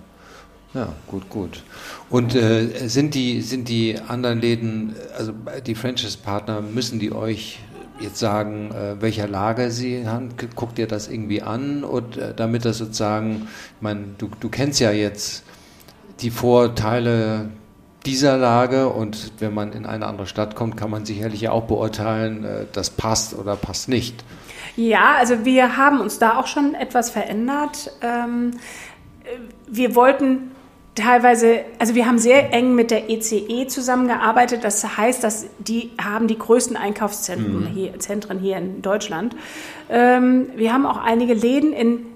Ja, gut, gut. Und äh, sind, die, sind die anderen Läden, also die Franchise-Partner, müssen die euch jetzt sagen, äh, welcher Lage sie haben? Guckt ihr das irgendwie an? Und äh, damit das sozusagen, ich meine, du, du kennst ja jetzt die Vorteile dieser Lage und wenn man in eine andere Stadt kommt, kann man sicherlich ja auch beurteilen, äh, das passt oder passt nicht. Ja, also wir haben uns da auch schon etwas verändert. Ähm, äh, wir wollten teilweise, also wir haben sehr eng mit der ECE zusammengearbeitet. Das heißt, dass die haben die größten Einkaufszentren hier, Zentren hier in Deutschland. Ähm, wir haben auch einige Läden in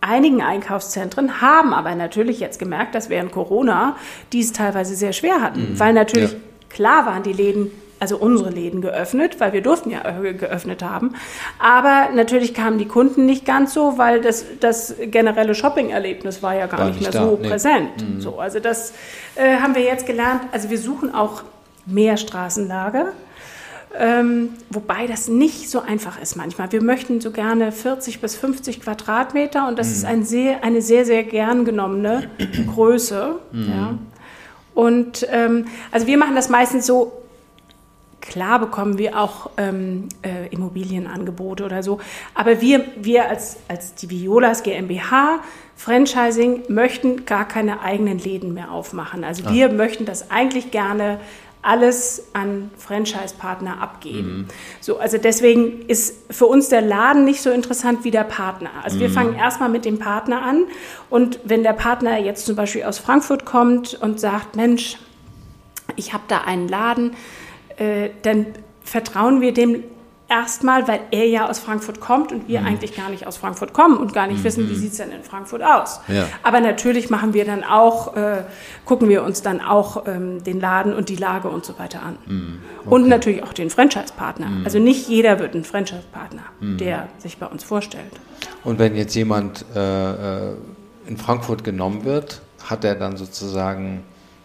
einigen Einkaufszentren, haben aber natürlich jetzt gemerkt, dass während Corona die es teilweise sehr schwer hatten, weil natürlich Ja. klar waren die Läden, also unsere Läden geöffnet, weil wir durften ja äh, geöffnet haben, aber natürlich kamen die Kunden nicht ganz so, weil das, das generelle Shopping-Erlebnis war ja gar War nicht, mehr da, so nee. Mhm. präsent. So, also das äh, haben wir jetzt gelernt. Also wir suchen auch mehr Straßenlager. Ähm, wobei das nicht so einfach ist manchmal. Wir möchten so gerne 40 bis 50 Quadratmeter und das ist ein sehr, eine sehr, sehr gern genommene Größe. Ja. Und ähm, also wir machen das meistens so, klar bekommen wir auch ähm, äh, Immobilienangebote oder so, aber wir, wir als, als die Violas GmbH, Franchising, möchten gar keine eigenen Läden mehr aufmachen. Also wir möchten das eigentlich gerne alles an Franchise-Partner abgeben. So, also deswegen ist für uns der Laden nicht so interessant wie der Partner. Also wir fangen erstmal mit dem Partner an und wenn der Partner jetzt zum Beispiel aus Frankfurt kommt und sagt, Mensch, ich habe da einen Laden, äh, dann vertrauen wir dem erstmal, weil er ja aus Frankfurt kommt und Mhm. wir eigentlich gar nicht aus Frankfurt kommen und gar nicht wissen, wie sieht es denn in Frankfurt aus. Ja. Aber natürlich machen wir dann auch, äh, gucken wir uns dann auch ähm, den Laden und die Lage und so weiter an. Mhm. Und natürlich auch den Franchise-Partner. Also nicht jeder wird ein Franchise-Partner, Mhm. der sich bei uns vorstellt. Und wenn jetzt jemand äh, äh, in Frankfurt genommen wird, hat er dann sozusagen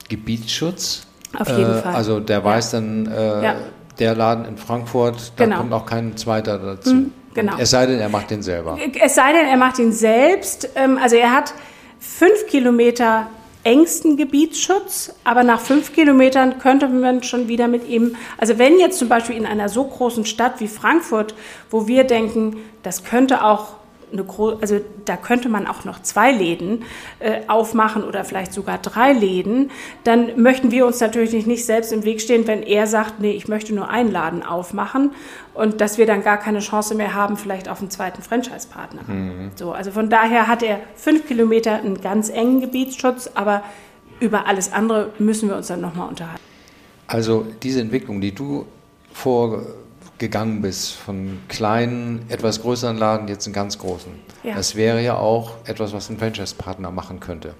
Gebietsschutz? Auf jeden äh, Fall. Also der weiß dann, äh, Ja. Der Laden in Frankfurt, da Genau. kommt auch kein zweiter dazu. genau. Es sei denn, er macht den selber. Es sei denn, er macht ihn selbst. Ähm, Also er hat fünf Kilometer engsten Gebietsschutz, aber nach fünf Kilometern könnte man schon wieder mit ihm, also wenn jetzt zum Beispiel in einer so großen Stadt wie Frankfurt, wo wir denken, das könnte auch eine gro also da könnte man auch noch zwei Läden äh, aufmachen oder vielleicht sogar drei Läden, dann möchten wir uns natürlich nicht selbst im Weg stehen, wenn er sagt, nee, ich möchte nur einen Laden aufmachen und dass wir dann gar keine Chance mehr haben, vielleicht auf einen zweiten Franchise-Partner. So, also von daher hat er fünf Kilometer einen ganz engen Gebietsschutz, aber über alles andere müssen wir uns dann nochmal unterhalten. Also diese Entwicklung, die du vorgegangen bist, von kleinen, etwas größeren Laden jetzt einen ganz großen, Ja. das wäre ja auch etwas, was ein Franchise-Partner machen könnte.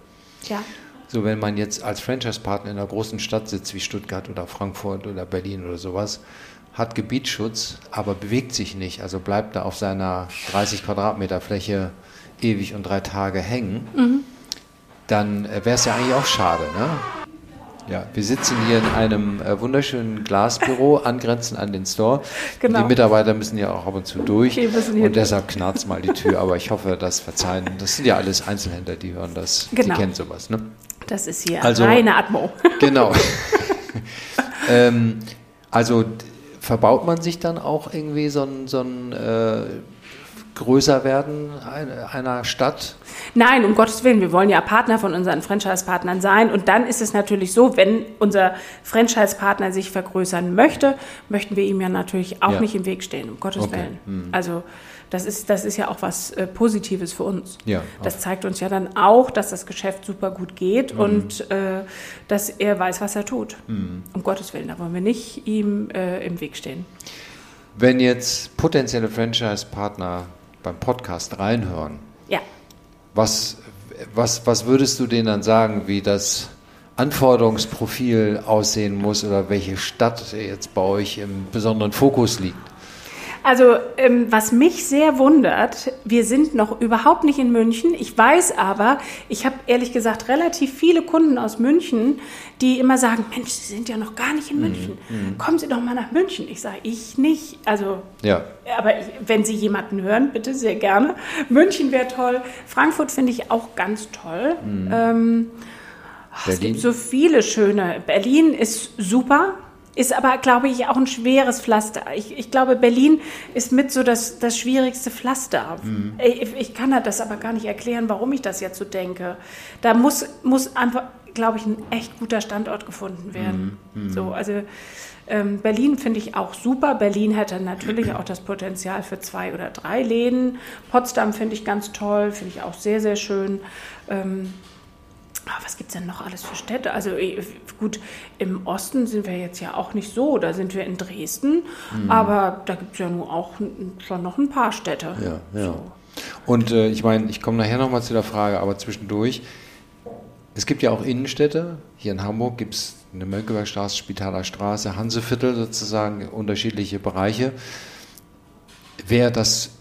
Ja. So, wenn man jetzt als Franchise-Partner in einer großen Stadt sitzt, wie Stuttgart oder Frankfurt oder Berlin oder sowas, hat Gebietsschutz, aber bewegt sich nicht, also bleibt da auf seiner 30 Quadratmeter Fläche ewig und drei Tage hängen, dann äh, wäre es ja eigentlich auch schade. Ne? Ja, wir sitzen hier in einem äh, wunderschönen Glasbüro, angrenzend an den Store. Genau. Die Mitarbeiter müssen ja auch ab und zu durch hier und deshalb knarzt mal die Tür, aber ich hoffe, das verzeihen. Das sind ja alles Einzelhändler, die hören das, Genau. die kennen sowas. Ne? Das ist hier Also- reine Atmo. Genau. ähm, also verbaut man sich dann auch irgendwie so ein, so ein äh, größer werden einer, Stadt? Nein, um Gottes Willen, wir wollen ja Partner von unseren Franchise-Partnern sein. Und dann ist es natürlich so, wenn unser Franchise-Partner sich vergrößern möchte, möchten wir ihm ja natürlich auch Ja. nicht im Weg stehen, um Gottes Okay. Willen. Also das ist, das ist ja auch was äh, Positives für uns. Ja, Das zeigt uns ja dann auch, dass das Geschäft super gut geht Hm. und äh, dass er weiß, was er tut. Um Gottes Willen, da wollen wir nicht ihm äh, im Weg stehen. Wenn jetzt potenzielle Franchise-Partner beim Podcast reinhören, Ja. was was, was würdest du denen dann sagen, wie das Anforderungsprofil aussehen muss oder welche Stadt jetzt bei euch im besonderen Fokus liegt? Also, ähm, was mich sehr wundert, wir sind noch überhaupt nicht in München. Ich weiß aber, ich habe ehrlich gesagt relativ viele Kunden aus München, die immer sagen, Mensch, Sie sind ja noch gar nicht in München. Mhm. Kommen Sie doch mal nach München. Ich sage, ich nicht. Also, ja. aber ich, wenn Sie jemanden hören, bitte sehr gerne. München wäre toll. Frankfurt finde ich auch ganz toll. Mhm. Ähm, es gibt so viele schöne. Berlin ist super. Ist aber, glaube ich, auch ein schweres Pflaster. Ich, ich glaube, Berlin ist mit so das, das schwierigste Pflaster. Mhm. Ich, ich, kann das aber gar nicht erklären, warum ich das jetzt so denke. Da muss, muss einfach, glaube ich, ein echt guter Standort gefunden werden. Mhm. mhm. So, also ähm, Berlin finde ich auch super. Berlin hätte natürlich auch das Potenzial für zwei oder drei Läden. Potsdam finde ich ganz toll, finde ich auch sehr, sehr schön. Ähm, was gibt es denn noch alles für Städte? Also äh, gut, im Osten sind wir jetzt ja auch nicht so, da sind wir in Dresden, mhm. aber da gibt es ja nun auch schon noch ein paar Städte. Ja, ja. So. Und äh, ich meine, ich komme nachher nochmal zu der Frage, aber zwischendurch, es gibt ja auch Innenstädte. Hier in Hamburg gibt es eine Mönckebergstraße, Spitaler Straße, Hanseviertel sozusagen, unterschiedliche Bereiche. Wäre das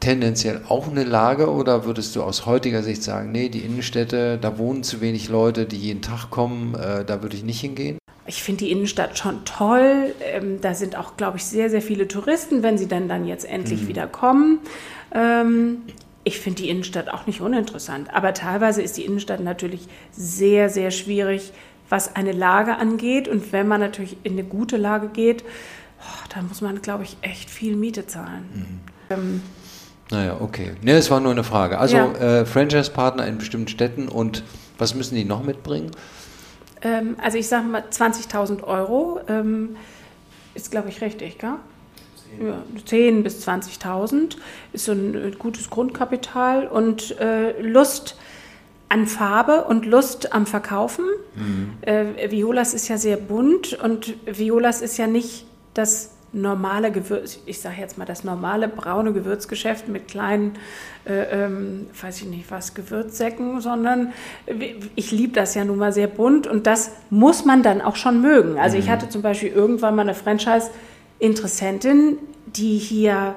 tendenziell auch eine Lage oder würdest du aus heutiger Sicht sagen, nee, die Innenstädte, da wohnen zu wenig Leute, die jeden Tag kommen, äh, da würde ich nicht hingehen? Ich finde die Innenstadt schon toll. Ähm, da sind auch, glaube ich, sehr, sehr viele Touristen, wenn sie dann, dann jetzt endlich mhm. wieder kommen. Ähm, ich finde die Innenstadt auch nicht uninteressant. Aber teilweise ist die Innenstadt natürlich sehr, sehr schwierig, was eine Lage angeht. Und wenn man natürlich in eine gute Lage geht, oh, dann muss man, glaube ich, echt viel Miete zahlen. Mhm. Ähm, naja, okay. Ne, es war nur eine Frage. Also ja. äh, Franchise-Partner in bestimmten Städten und was müssen die noch mitbringen? Ähm, also ich sage mal 20.000 Euro ähm, ist, glaube ich, richtig, gell? Ja, 10 bis 20.000 ist so ein äh, gutes Grundkapital und äh, Lust an Farbe und Lust am Verkaufen. Mhm. Äh, Violas ist ja sehr bunt und Violas ist ja nicht das normale Gewürz, ich sage jetzt mal das normale braune Gewürzgeschäft mit kleinen, äh, ähm, weiß ich nicht was, Gewürzsäcken, sondern ich liebe das ja nun mal sehr bunt und das muss man dann auch schon mögen. Also mhm. ich hatte zum Beispiel irgendwann mal eine Franchise-Interessentin, die hier,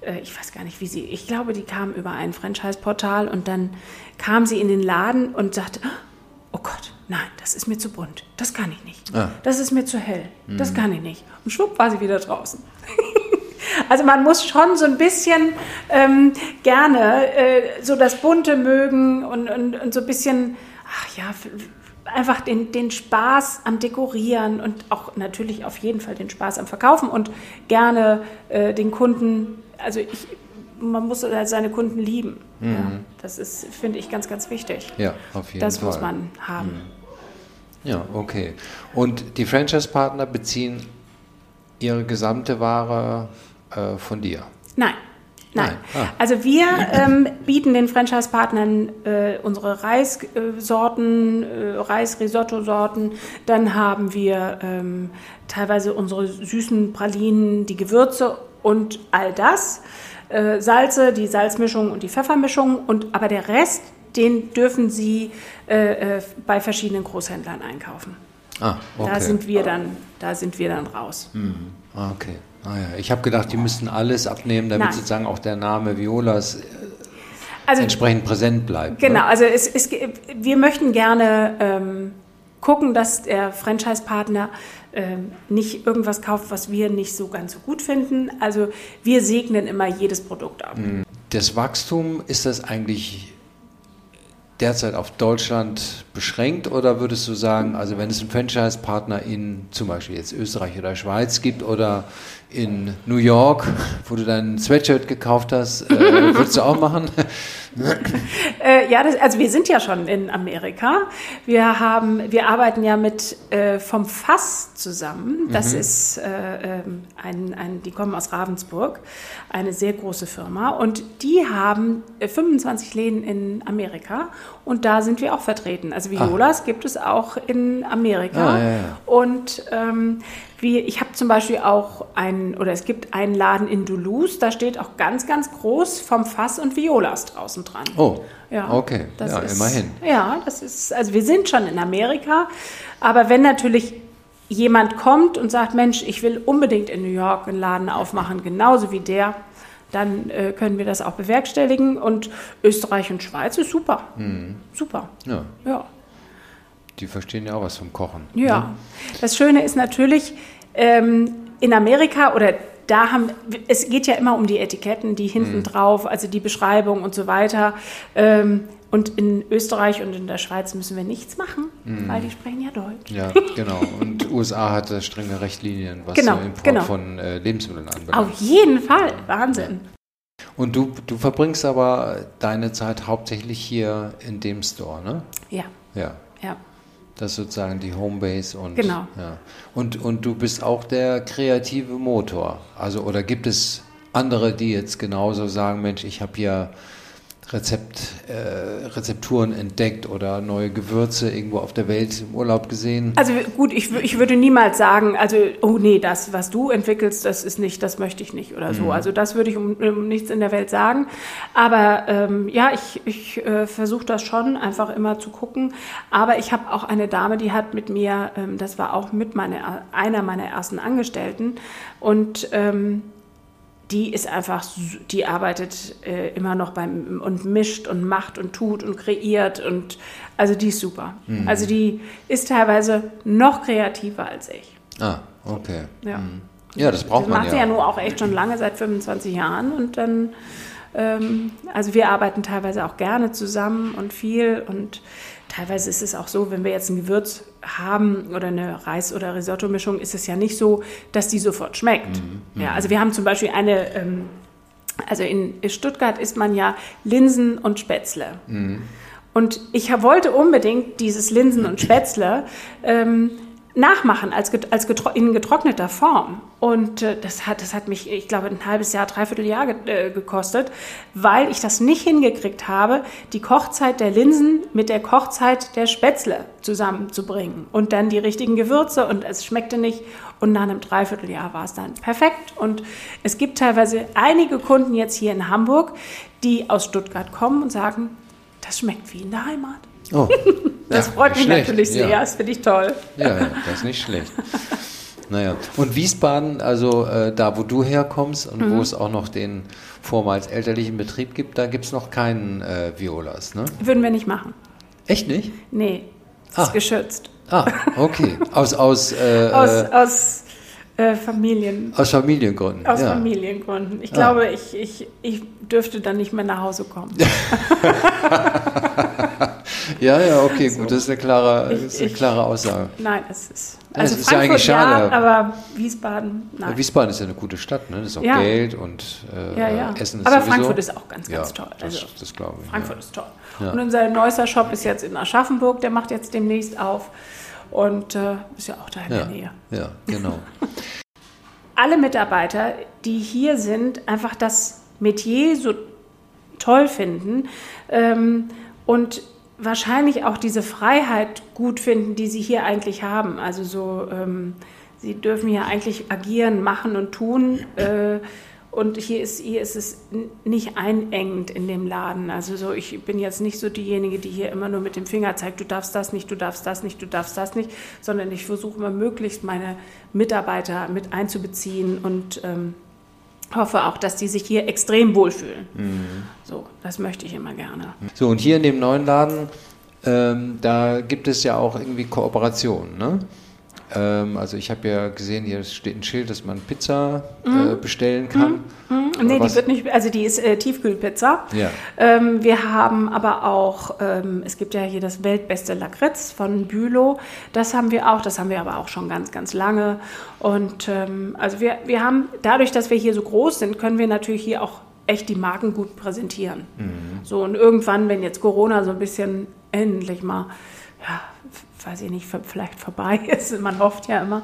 äh, ich weiß gar nicht wie sie, ich glaube, die kam über ein Franchise-Portal und dann kam sie in den Laden und sagte, oh Gott, nein, das ist mir zu bunt, das kann ich nicht. Ah. Das ist mir zu hell, mhm. das kann ich nicht. Und schwupp war sie wieder draußen. also man muss schon so ein bisschen ähm, gerne äh, so das Bunte mögen und, und, und so ein bisschen, ach ja, einfach den, den Spaß am Dekorieren und auch natürlich auf jeden Fall den Spaß am Verkaufen und gerne äh, den Kunden, also ich man muss halt seine Kunden lieben. Mhm. Ja, das ist, finde ich, ganz, ganz wichtig. Ja, auf jeden das Fall. Das muss man haben. Mhm. Ja, okay. Und die Franchise-Partner beziehen ihre gesamte Ware äh, von dir? Nein. Nein. Nein. Ah. Also wir ähm, bieten den Franchise-Partnern äh, unsere Reissorten, äh, Reis-Risotto-Sorten. Dann haben wir ähm, teilweise unsere süßen Pralinen, die Gewürze und all das äh, Salze, die Salzmischung und die Pfeffermischung. Und, aber der Rest, den dürfen Sie äh, äh, bei verschiedenen Großhändlern einkaufen. Ah, okay. Da sind wir dann, da sind wir dann raus. Mhm. Ah, okay. Ah, ja. Ich habe gedacht, die müssten alles abnehmen, damit Nein. sozusagen auch der Name Violas äh, also, entsprechend präsent bleibt. Ne? Genau, ne? also es, es, wir möchten gerne ähm, gucken, dass der Franchise-Partner ähm, nicht irgendwas kauft, was wir nicht so ganz so gut finden. Also wir segnen immer jedes Produkt ab. Mhm. Das Wachstum, ist das eigentlich derzeit auf Deutschland beschränkt oder würdest du sagen, also wenn es einen Franchise-Partner in zum Beispiel jetzt Österreich oder Schweiz gibt oder in New York, wo du dein Sweatshirt gekauft hast, äh, würdest du auch machen? äh, ja, das, also wir sind ja schon in Amerika. Wir haben, wir arbeiten ja mit äh, vom Fass zusammen. Das mhm. ist äh, ähm, ein, ein, die kommen aus Ravensburg, eine sehr große Firma und die haben 25 äh, Läden in Amerika und da sind wir auch vertreten. Also Violas ah. gibt es auch in Amerika. Ah, ja, ja. Und ähm, wie, ich habe zum Beispiel auch einen, oder es gibt einen Laden in Duluth, da steht auch ganz, ganz groß vom Fass und Violas draußen dran. Oh, ja, okay, ja, ist, immerhin. Ja, das ist, also wir sind schon in Amerika, aber wenn natürlich jemand kommt und sagt, Mensch, ich will unbedingt in New York einen Laden aufmachen, genauso wie der, dann äh, können wir das auch bewerkstelligen. Und Österreich und Schweiz ist super. Mhm. Super. Ja. ja. Die verstehen ja auch was vom Kochen. Ja. Ne? Das Schöne ist natürlich, ähm, in Amerika oder da haben, es geht ja immer um die Etiketten, die hinten mhm. drauf, also die Beschreibung und so weiter. Ähm, und in Österreich und in der Schweiz müssen wir nichts machen, mhm. weil die sprechen ja Deutsch. Ja, genau. Und USA hat strenge Rechtlinien, was genau, den Import genau. von äh, Lebensmitteln anbelangt. Auf jeden Fall. Wahnsinn. Und du, du verbringst aber deine Zeit hauptsächlich hier in dem Store, ne? Ja. Ja. Ja. Das ist sozusagen die Homebase und genau. Ja. Und, und du bist auch der kreative Motor. Also oder gibt es andere, die jetzt genauso sagen, Mensch, ich habe hier Rezept, äh, Rezepturen entdeckt oder neue Gewürze irgendwo auf der Welt im Urlaub gesehen? Also gut, ich, ich würde niemals sagen, also, oh nee, das, was du entwickelst, das ist nicht, das möchte ich nicht oder so. Mhm. Also das würde ich um, um, nichts in der Welt sagen. Aber ähm, ja, ich, ich äh, versuche das schon, einfach immer zu gucken. Aber ich habe auch eine Dame, die hat mit mir, ähm, das war auch mit meine, einer meiner ersten Angestellten und ähm, die ist einfach, die arbeitet äh, immer noch beim und mischt und macht und tut und kreiert und also die ist super. Mhm. Also die ist teilweise noch kreativer als ich. Ah, okay. Ja, mhm. ja das braucht das man macht sie ja nur auch echt schon lange, seit 25 Jahren und dann, also wir arbeiten teilweise auch gerne zusammen und viel und teilweise ist es auch so, wenn wir jetzt ein Gewürz haben oder eine Reis- oder Risotto-Mischung, ist es ja nicht so, dass die sofort schmeckt. Mhm. Ja, also wir haben zum Beispiel eine, ähm, also in Stuttgart isst man ja Linsen und Spätzle. Mhm. Und ich wollte unbedingt dieses Linsen und Spätzle ähm, nachmachen als, als getro in getrockneter Form. Und äh, das, hat, das hat mich, ich glaube, ein halbes Jahr, dreiviertel Jahr ge äh, gekostet, weil ich das nicht hingekriegt habe, die Kochzeit der Linsen mit der Kochzeit der Spätzle zusammenzubringen. Und dann die richtigen Gewürze und es schmeckte nicht. Und nach einem Dreivierteljahr war es dann perfekt. Und es gibt teilweise einige Kunden jetzt hier in Hamburg, die aus Stuttgart kommen und sagen, das schmeckt wie in der Heimat. Oh, das ja, freut mich schlecht. natürlich sehr, ja. das finde ich toll. Ja, ja, das ist nicht schlecht. Naja, und Wiesbaden, also äh, da, wo du herkommst und mhm. wo es auch noch den vormals elterlichen Betrieb gibt, da gibt es noch keinen äh, Violas, ne? Würden wir nicht machen. Echt nicht? Nee, ah. ist geschützt. Ah, okay. Aus, aus, äh, aus, aus äh, Familien. Aus Familiengründen. Aus ja. Familiengründen. Ich ah. glaube, ich, ich, ich dürfte dann nicht mehr nach Hause kommen. Ja, ja, okay, gut, das ist eine klare, ich, ist eine klare Aussage. Nein, es ist. Also das ist ja eigentlich schade. Ja, aber Wiesbaden, nein. Wiesbaden ist ja eine gute Stadt, ne? Das ist auch ja. Geld und äh, ja, ja. Essen ist Aber sowieso. Frankfurt ist auch ganz, ganz toll. Also, das, das glaube ich. Frankfurt ist toll. Und unser neuester Shop ist jetzt in Aschaffenburg, der macht jetzt demnächst auf. Und äh, ist ja auch da in der Nähe. Ja, genau. Alle Mitarbeiter, die hier sind, einfach das Metier so toll finden ähm, und wahrscheinlich auch diese Freiheit gut finden, die sie hier eigentlich haben. Also so, ähm, sie dürfen hier eigentlich agieren, machen und tun. Äh, und hier ist, hier ist es nicht einengend in dem Laden. Also so, ich bin jetzt nicht so diejenige, die hier immer nur mit dem Finger zeigt, du darfst das nicht, du darfst das nicht, du darfst das nicht, sondern ich versuche immer möglichst meine Mitarbeiter mit einzubeziehen und ähm, hoffe auch, dass die sich hier extrem wohlfühlen. Mhm. So, das möchte ich immer gerne. So, und hier in dem neuen Laden, ähm, da gibt es ja auch irgendwie Kooperationen, ne? Ähm, also ich habe ja gesehen, hier steht ein Schild, dass man Pizza mhm. äh, bestellen kann. Mhm. mhm. Nee, die wird nicht, also die ist äh, Tiefkühlpizza. Ja. Ähm, wir haben aber auch, ähm, es gibt ja hier das weltbeste Lakritz von Bülow. Das haben wir auch, das haben wir aber auch schon ganz, ganz lange. Und ähm, also wir, wir haben, dadurch, dass wir hier so groß sind, können wir natürlich hier auch echt die Marken gut präsentieren. Mhm. So und irgendwann, wenn jetzt Corona so ein bisschen endlich mal ja, weiß ich nicht, vielleicht vorbei ist, man hofft ja immer,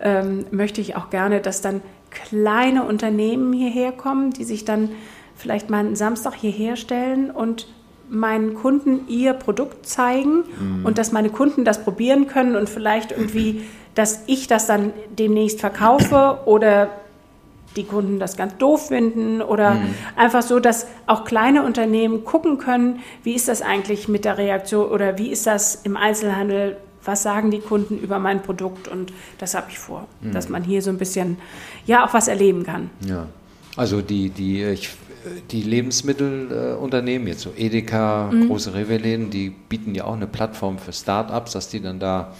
ähm, möchte ich auch gerne, dass dann kleine Unternehmen hierher kommen, die sich dann vielleicht mal einen Samstag hierher stellen und meinen Kunden ihr Produkt zeigen mhm. und dass meine Kunden das probieren können und vielleicht irgendwie dass ich das dann demnächst verkaufe oder die Kunden das ganz doof finden oder mhm. einfach so, dass auch kleine Unternehmen gucken können, wie ist das eigentlich mit der Reaktion oder wie ist das im Einzelhandel, was sagen die Kunden über mein Produkt und das habe ich vor, mhm. dass man hier so ein bisschen ja auch was erleben kann. Ja, also die, die, ich, die Lebensmittelunternehmen, jetzt so Edeka, mhm. große Rewe-Läden, die bieten ja auch eine Plattform für Start-ups, dass die dann da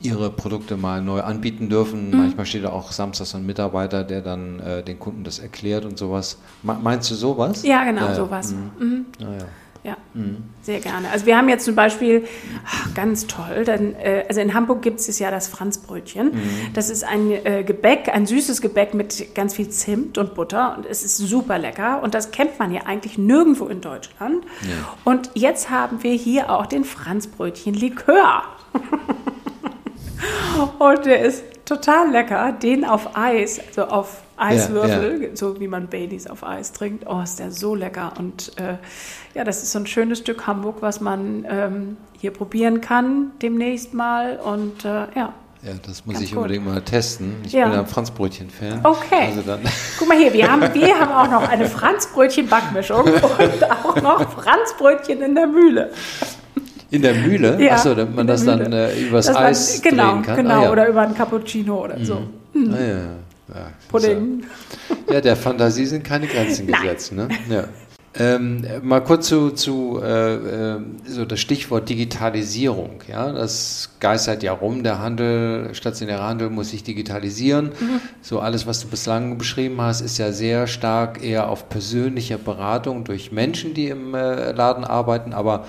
ihre Produkte mal neu anbieten dürfen. Mhm. Manchmal steht da auch samstags ein Mitarbeiter, der dann äh, den Kunden das erklärt und sowas. Meinst du sowas? Ja, genau, ja, sowas. Mhm. Mhm. Ah, ja. Ja, mhm. sehr gerne. Also wir haben jetzt zum Beispiel, ach, ganz toll, dann, äh, also in Hamburg gibt es ja das Franzbrötchen. Mhm. Das ist ein äh, Gebäck, ein süßes Gebäck mit ganz viel Zimt und Butter und es ist super lecker und das kennt man ja eigentlich nirgendwo in Deutschland. Ja. Und jetzt haben wir hier auch den Franzbrötchen-Likör. Und der ist total lecker. Den auf Eis, also auf Eiswürfel, ja, ja. so wie man Baileys auf Eis trinkt. Oh, ist der so lecker. Und äh, ja, das ist so ein schönes Stück Hamburg, was man ähm, hier probieren kann demnächst mal. Und äh, ja. Ja, das muss Ganz ich gut. unbedingt mal testen. Ich ja. bin ein Franzbrötchen-Fan. Okay. Also. Guck mal hier, wir haben, wir haben auch noch eine Franzbrötchen-Backmischung und auch noch Franzbrötchen in der Mühle. In der Mühle? Ja, Achso, damit man das Mühle. dann äh, übers das Eis man, genau, drehen kann. Genau, ah, ja. oder über ein Cappuccino oder so. Mhm. Ah, ja. ja Pudding. Ja, der Fantasie sind keine Grenzen gesetzt. Ne? Ja. Ähm, mal kurz zu, zu äh, äh, so das Stichwort Digitalisierung. Ja, das geistert ja rum. Der Handel, stationäre Handel muss sich digitalisieren. Mhm. So alles, was du bislang beschrieben hast, ist ja sehr stark eher auf persönliche Beratung durch Menschen, die im äh, Laden arbeiten. Aber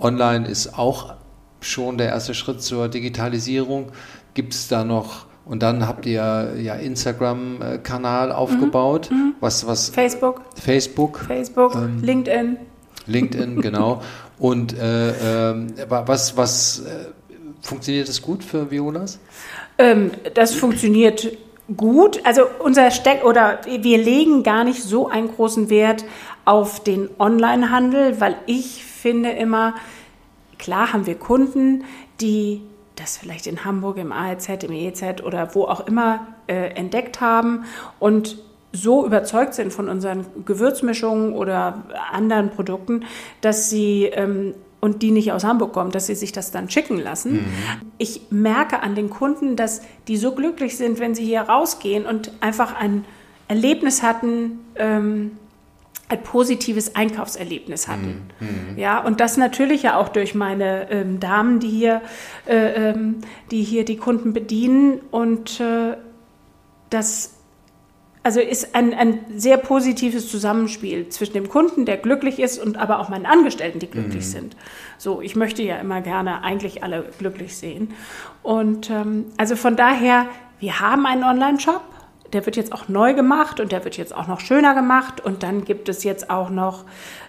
Online ist auch schon der erste Schritt zur Digitalisierung. Gibt es da noch, und dann habt ihr ja Instagram-Kanal aufgebaut. Mhm. mhm. Was, was, Facebook. Facebook. Facebook, ähm, LinkedIn. LinkedIn, genau. Und äh, äh, was, was äh, funktioniert das gut für Violas? Ähm, das funktioniert gut. Also unser Steck oder wir legen gar nicht so einen großen Wert auf den Onlinehandel, weil ich finde immer, klar haben wir Kunden, die das vielleicht in Hamburg im AEZ, im EZ oder wo auch immer äh, entdeckt haben und so überzeugt sind von unseren Gewürzmischungen oder anderen Produkten, dass sie ähm, und die nicht aus Hamburg kommen, dass sie sich das dann schicken lassen. Mhm. Ich merke an den Kunden, dass die so glücklich sind, wenn sie hier rausgehen und einfach ein Erlebnis hatten, ähm, ein positives Einkaufserlebnis hatten. Mhm. Ja, und das natürlich ja auch durch meine ähm, Damen, die hier, äh, ähm, die hier die Kunden bedienen. Und äh, das also ist ein, ein sehr positives Zusammenspiel zwischen dem Kunden, der glücklich ist, und aber auch meinen Angestellten, die glücklich mhm. sind. So, ich möchte ja immer gerne eigentlich alle glücklich sehen. Und ähm, also von daher, wir haben einen Online-Shop der wird jetzt auch neu gemacht und der wird jetzt auch noch schöner gemacht. Und dann gibt es jetzt auch noch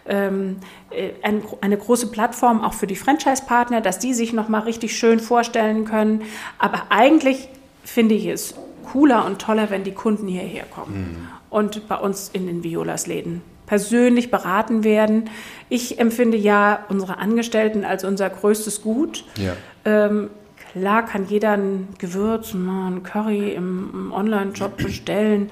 ähm, äh, ein, eine große Plattform auch für die Franchise-Partner, dass die sich nochmal richtig schön vorstellen können. Aber eigentlich finde ich es cooler und toller, wenn die Kunden hierher kommen mhm. und bei uns in den Violas-Läden persönlich beraten werden. Ich empfinde ja unsere Angestellten als unser größtes Gut. Ja. Ähm, Klar kann jeder ein Gewürz, ein Curry im, Online-Shop bestellen.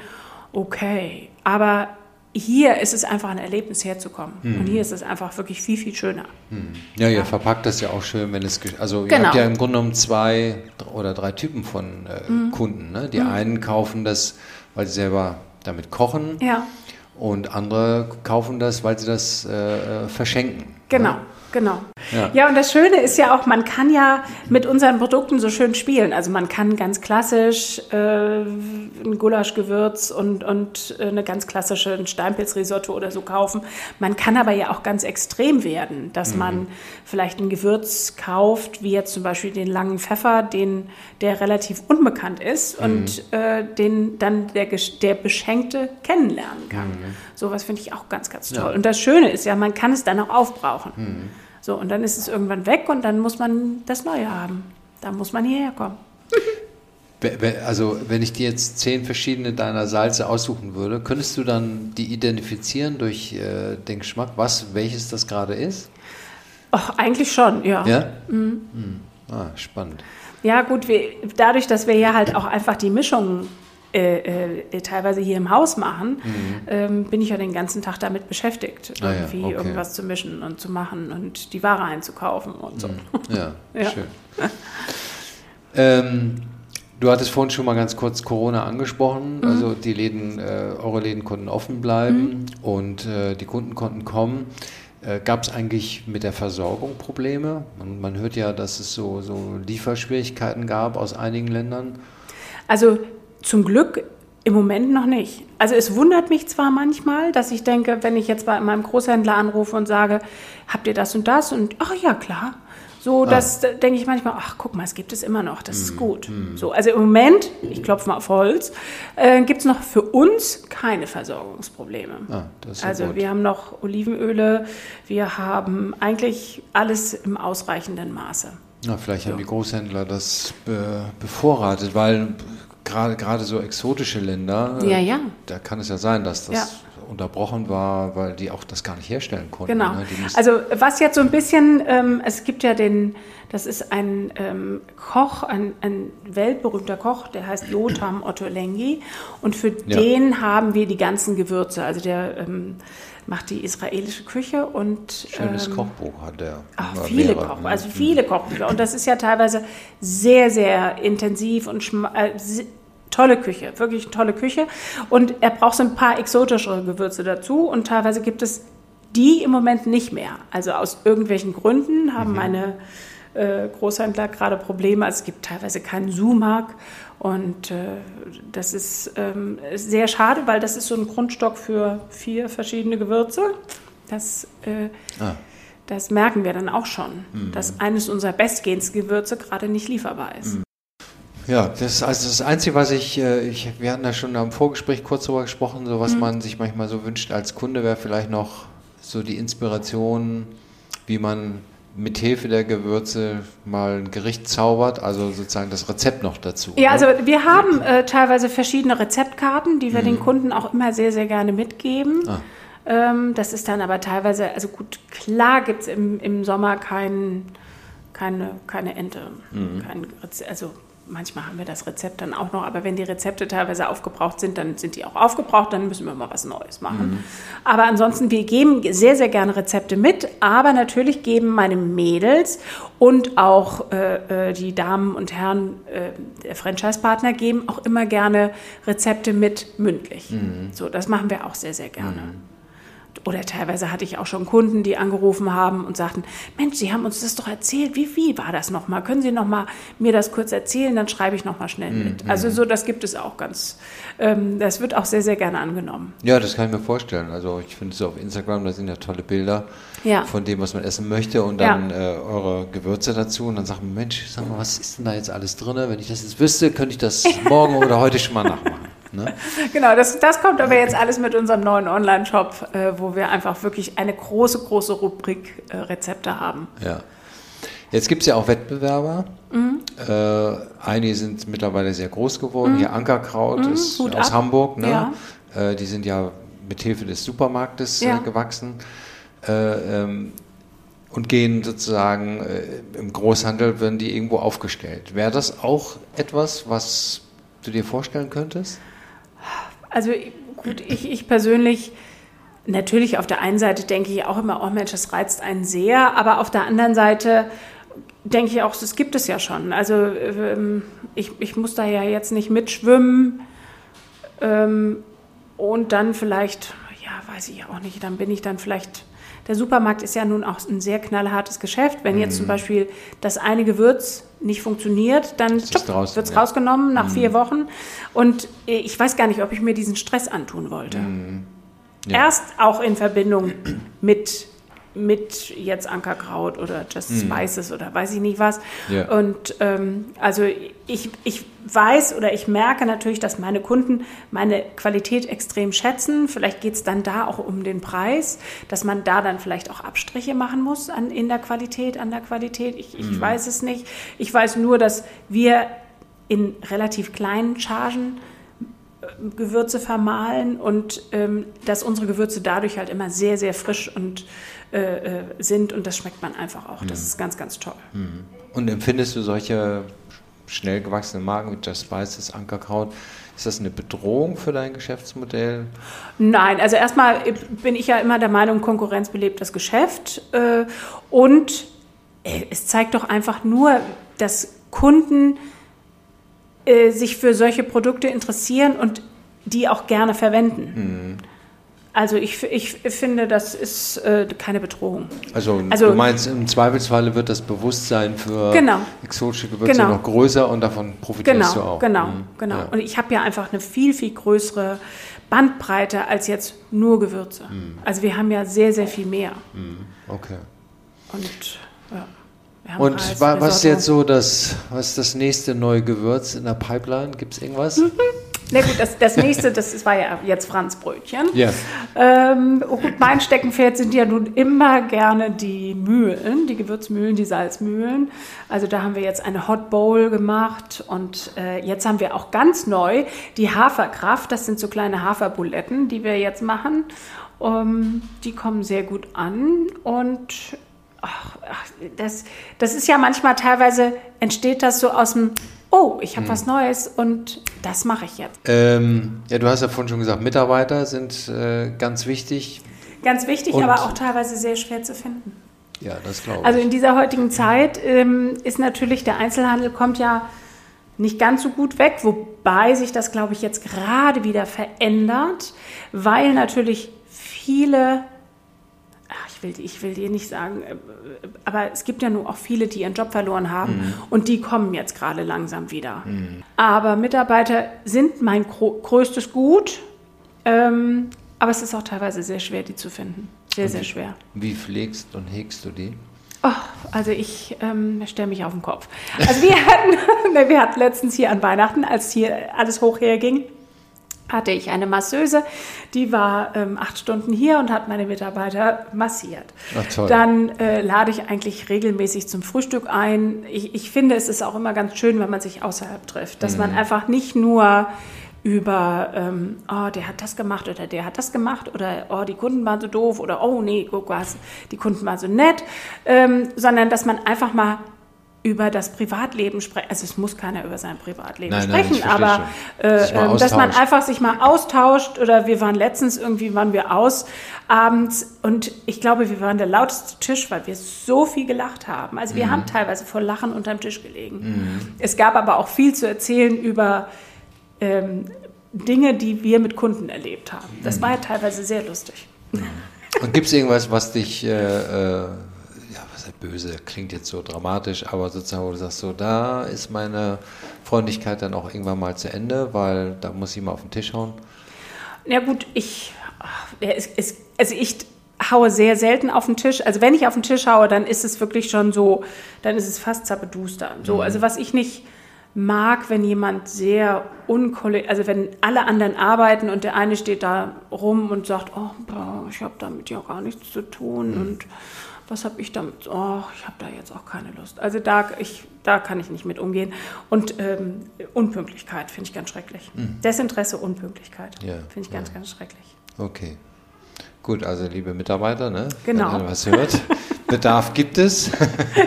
Okay. Aber hier ist es einfach ein Erlebnis herzukommen. Mhm. Und hier ist es einfach wirklich viel, viel schöner. Mhm. Ja, ihr ja. verpackt das ja auch schön, wenn es. Also, genau. ihr habt ja im Grunde genommen zwei oder drei Typen von äh, mhm. Kunden. Ne? Die mhm. einen kaufen das, weil sie selber damit kochen. Ja. Und andere kaufen das, weil sie das äh, äh verschenken. Genau. Ne? Genau. Ja. ja, und das Schöne ist ja auch, man kann ja mit unseren Produkten so schön spielen. Also man kann ganz klassisch äh, ein Gulaschgewürz und, und äh, eine ganz klassische ein Steinpilzrisotto oder so kaufen. Man kann aber ja auch ganz extrem werden, dass mhm. man vielleicht ein Gewürz kauft, wie jetzt zum Beispiel den langen Pfeffer, den, der relativ unbekannt ist mhm. und äh, den dann der, der Beschenkte kennenlernen kann. Mhm. Sowas finde ich auch ganz, ganz toll. Ja. Und das Schöne ist ja, man kann es dann auch aufbrauchen. So, und dann ist es irgendwann weg und dann muss man das Neue haben. Da muss man hierher kommen. Also, wenn ich dir jetzt zehn verschiedene deiner Salze aussuchen würde, könntest du dann die identifizieren durch äh, den Geschmack, was welches das gerade ist? Ach, eigentlich schon, ja. Ja? Mhm. Mhm. Ah, spannend. Ja, gut, wir, dadurch, dass wir ja halt auch einfach die Mischung äh, äh, teilweise hier im Haus machen, mhm. ähm, bin ich ja den ganzen Tag damit beschäftigt, Ah, ja, irgendwie okay. irgendwas zu mischen und zu machen und die Ware einzukaufen und so. Ja, Ja. schön. ähm, du hattest vorhin schon mal ganz kurz Corona angesprochen. Mhm. Also die Läden, äh, eure Läden konnten offen bleiben und äh, die Kunden konnten kommen. Äh, Gab es eigentlich mit der Versorgung Probleme? Man, man hört ja, dass es so, so Lieferschwierigkeiten gab aus einigen Ländern. Also zum Glück im Moment noch nicht. Also es wundert mich zwar manchmal, dass ich denke, wenn ich jetzt bei meinem Großhändler anrufe und sage, habt ihr das und das? Und ach ja, klar. So, das da denke ich manchmal, ach guck mal, es gibt es immer noch, das ist gut. So, also im Moment, ich klopfe mal auf Holz, äh, gibt es noch für uns keine Versorgungsprobleme. Ah, das also gut. wir haben noch Olivenöle, wir haben eigentlich alles im ausreichenden Maße. Na, vielleicht haben die Großhändler das be bevorratet, weil gerade gerade so exotische Länder, äh, Ja, ja. da kann es ja sein, dass das Ja. unterbrochen war, weil die auch das gar nicht herstellen konnten. Genau. ne? Also was jetzt so ein bisschen, ähm, es gibt ja den, das ist ein ähm, Koch, ein, ein weltberühmter Koch, der heißt Jotam Ottolenghi und für den haben wir die ganzen Gewürze. Also der ähm, macht die israelische Küche und Schönes ähm, Kochbuch hat der. Ach, viele mehrere, Koch, ne? also viele Kochbücher. Und das ist ja teilweise sehr, sehr intensiv und äh, tolle Küche, wirklich eine tolle Küche. Und er braucht so ein paar exotischere Gewürze dazu. Und teilweise gibt es die im Moment nicht mehr. Also aus irgendwelchen Gründen haben meine äh, Großhändler gerade Probleme. Also es gibt teilweise keinen Sumak. Und äh, das ist ähm, sehr schade, weil das ist so ein Grundstock für vier verschiedene Gewürze. Das äh, Ah. das merken wir dann auch schon, dass eines unserer bestgehendsten Gewürze gerade nicht lieferbar ist. Ja, das ist also das Einzige, was ich, äh, ich, wir hatten da schon am Vorgespräch kurz darüber gesprochen, so Mhm. was man sich manchmal so wünscht als Kunde, wäre vielleicht noch so die Inspiration, wie man mit Hilfe der Gewürze mal ein Gericht zaubert, also sozusagen das Rezept noch dazu. Ja, ne? also wir haben äh, teilweise verschiedene Rezeptkarten, die wir den Kunden auch immer sehr, sehr gerne mitgeben. Ah. Ähm, das ist dann aber teilweise, also gut, klar gibt es im, im Sommer kein, keine, keine Ente. Kein Reze- also manchmal haben wir das Rezept dann auch noch, aber wenn die Rezepte teilweise aufgebraucht sind, dann sind die auch aufgebraucht, dann müssen wir mal was Neues machen. Aber ansonsten, wir geben sehr, sehr gerne Rezepte mit, aber natürlich geben meine Mädels und auch äh, äh, die Damen und Herren äh, der Franchise-Partner geben auch immer gerne Rezepte mit mündlich. So, das machen wir auch sehr, sehr gerne. Oder teilweise hatte ich auch schon Kunden, die angerufen haben und sagten, Mensch, Sie haben uns das doch erzählt. Wie, wie war das nochmal? Können Sie nochmal mir das kurz erzählen? Dann schreibe ich nochmal schnell mit. Also so, das gibt es auch ganz, ähm, das wird auch sehr, sehr gerne angenommen. Ja, das kann ich mir vorstellen. Also ich finde so auf Instagram, da sind ja tolle Bilder Ja. von dem, was man essen möchte und Ja. dann äh, eure Gewürze dazu und dann sagt man, Mensch, sag mal, was ist denn da jetzt alles drin? Wenn ich das jetzt wüsste, könnte ich das morgen oder heute schon mal nachmachen. Ne? Genau, das, das kommt aber jetzt alles mit unserem neuen Online-Shop, äh, wo wir einfach wirklich eine große, große Rubrik äh, Rezepte haben. Ja. Jetzt gibt es ja auch Wettbewerber. Mhm. Äh, einige sind mittlerweile sehr groß geworden. Hier Ankerkraut ist Mhm. Hut aus ab. Hamburg. Ne? Ja. Äh, die sind ja mit Hilfe des Supermarktes Ja. äh, gewachsen. Äh, ähm, und gehen sozusagen im Großhandel, werden die irgendwo aufgestellt. Wäre das auch etwas, was du dir vorstellen könntest? Also gut, ich, ich persönlich, natürlich auf der einen Seite denke ich auch immer, oh Mensch, das reizt einen sehr, aber auf der anderen Seite denke ich auch, das gibt es ja schon. Also ähm, ich, ich muss da ja jetzt nicht mitschwimmen ähm, und dann vielleicht, ja, weiß ich auch nicht, dann bin ich dann vielleicht. Der Supermarkt ist ja nun auch ein sehr knallhartes Geschäft. Wenn jetzt zum Beispiel das eine Gewürz nicht funktioniert, dann wird es ja. rausgenommen nach vier Wochen. Und äh, ich weiß gar nicht, ob ich mir diesen Stress antun wollte. Ja. Erst auch in Verbindung mit, mit jetzt Ankerkraut oder Just Spices oder weiß ich nicht was. Ja. Und ähm, also ich, ich weiß oder ich merke natürlich, dass meine Kunden meine Qualität extrem schätzen. Vielleicht geht es dann da auch um den Preis, dass man da dann vielleicht auch Abstriche machen muss an, in der Qualität, an der Qualität. Ich, ich weiß es nicht. Ich weiß nur, dass wir in relativ kleinen Chargen Gewürze vermahlen und ähm, dass unsere Gewürze dadurch halt immer sehr, sehr frisch und äh, äh, sind und das schmeckt man einfach auch. Das ist ganz, ganz toll. Und empfindest du solche schnell gewachsenen Marken wie Just Spices, Ankerkraut, ist das eine Bedrohung für dein Geschäftsmodell? Nein, also erstmal bin ich ja immer der Meinung, Konkurrenz belebt das Geschäft. Äh, und äh, es zeigt doch einfach nur, dass Kunden äh, sich für solche Produkte interessieren und die auch gerne verwenden. Mhm. Also ich, ich finde, das ist äh, keine Bedrohung. Also, also, du meinst, im Zweifelsfalle wird das Bewusstsein für genau, exotische Gewürze genau. noch größer und davon profitierst genau, du auch. Genau, mhm. genau. Ja. Und ich habe ja einfach eine viel, viel größere Bandbreite als jetzt nur Gewürze. Mhm. Also wir haben ja sehr, sehr viel mehr. Mhm. Okay. Und ja. Und was ist jetzt so das, was ist das nächste neue Gewürz in der Pipeline? Gibt es irgendwas? Na gut, das, das nächste, das war ja jetzt Franzbrötchen. Ja. Ähm, mein Steckenpferd sind ja nun immer gerne die Mühlen, die Gewürzmühlen, die Salzmühlen. Also da haben wir jetzt eine Hot Bowl gemacht und äh, jetzt haben wir auch ganz neu die Haferkraft. Das sind so kleine Haferbuletten, die wir jetzt machen. Um, ähm, die kommen sehr gut an und ach, das, das ist ja manchmal teilweise entsteht das so aus dem oh, ich habe hm. was Neues und das mache ich jetzt. Ähm, ja, du hast ja vorhin schon gesagt, Mitarbeiter sind äh, ganz wichtig. Ganz wichtig, und aber auch teilweise sehr schwer zu finden. Ja, das glaube ich. Also in dieser heutigen Zeit ähm, ist natürlich der Einzelhandel kommt ja nicht ganz so gut weg, wobei sich das, glaube ich, jetzt gerade wieder verändert, weil natürlich viele ich will, ich will dir nicht sagen, äh, aber es gibt ja nur auch viele, die ihren Job verloren haben mhm. und die kommen jetzt gerade langsam wieder. Mhm. Aber Mitarbeiter sind mein größtes Gut, ähm, aber es ist auch teilweise sehr schwer, die zu finden. Sehr, und sehr schwer. Wie pflegst und hegst du die? Oh, also ich ähm, stelle mich auf den Kopf. Also wir hatten, wir hatten letztens hier an Weihnachten, als hier alles hoch herging, hatte ich eine Masseuse, die war ähm, acht Stunden hier und hat meine Mitarbeiter massiert. Ach. Dann äh, lade ich eigentlich regelmäßig zum Frühstück ein. Ich, ich, finde, es ist auch immer ganz schön, wenn man sich außerhalb trifft, dass mhm. man einfach nicht nur über, ähm, oh, der hat das gemacht oder der hat das gemacht oder oh, die Kunden waren so doof oder oh nee, guck was, die Kunden waren so nett, ähm, sondern dass man einfach mal über das Privatleben sprechen. Also es muss keiner über sein Privatleben nein, sprechen, nein, aber äh, ähm, dass man einfach sich mal austauscht oder wir waren letztens irgendwie waren wir aus abends und ich glaube, wir waren der lauteste Tisch, weil wir so viel gelacht haben. Also wir mhm. haben teilweise vor Lachen unterm Tisch gelegen. Mhm. Es gab aber auch viel zu erzählen über ähm, Dinge, die wir mit Kunden erlebt haben. Das mhm. war ja teilweise sehr lustig. Und gibt es irgendwas, was dich äh, äh böse klingt jetzt so dramatisch, aber sozusagen, wo du sagst, so, da ist meine Freundlichkeit dann auch irgendwann mal zu Ende, weil da muss ich mal auf den Tisch hauen. Ja gut, ich, also ich haue sehr selten auf den Tisch. Also wenn ich auf den Tisch haue, dann ist es wirklich schon so, dann ist es fast zappeduster. So, mhm. also was ich nicht mag, wenn jemand sehr unkollegial, also wenn alle anderen arbeiten und der eine steht da rum und sagt, oh, ich habe damit ja gar nichts zu tun mhm. und was habe ich damit? Oh, ich habe da jetzt auch keine Lust. Also da, ich, da kann ich nicht mit umgehen. Und ähm, Unpünktlichkeit finde ich ganz schrecklich. Mhm. Desinteresse, Unpünktlichkeit ja, finde ich ganz, ja. ganz schrecklich. Okay. Gut, also liebe Mitarbeiter, ne? genau. wenn ihr was hört, Bedarf gibt es.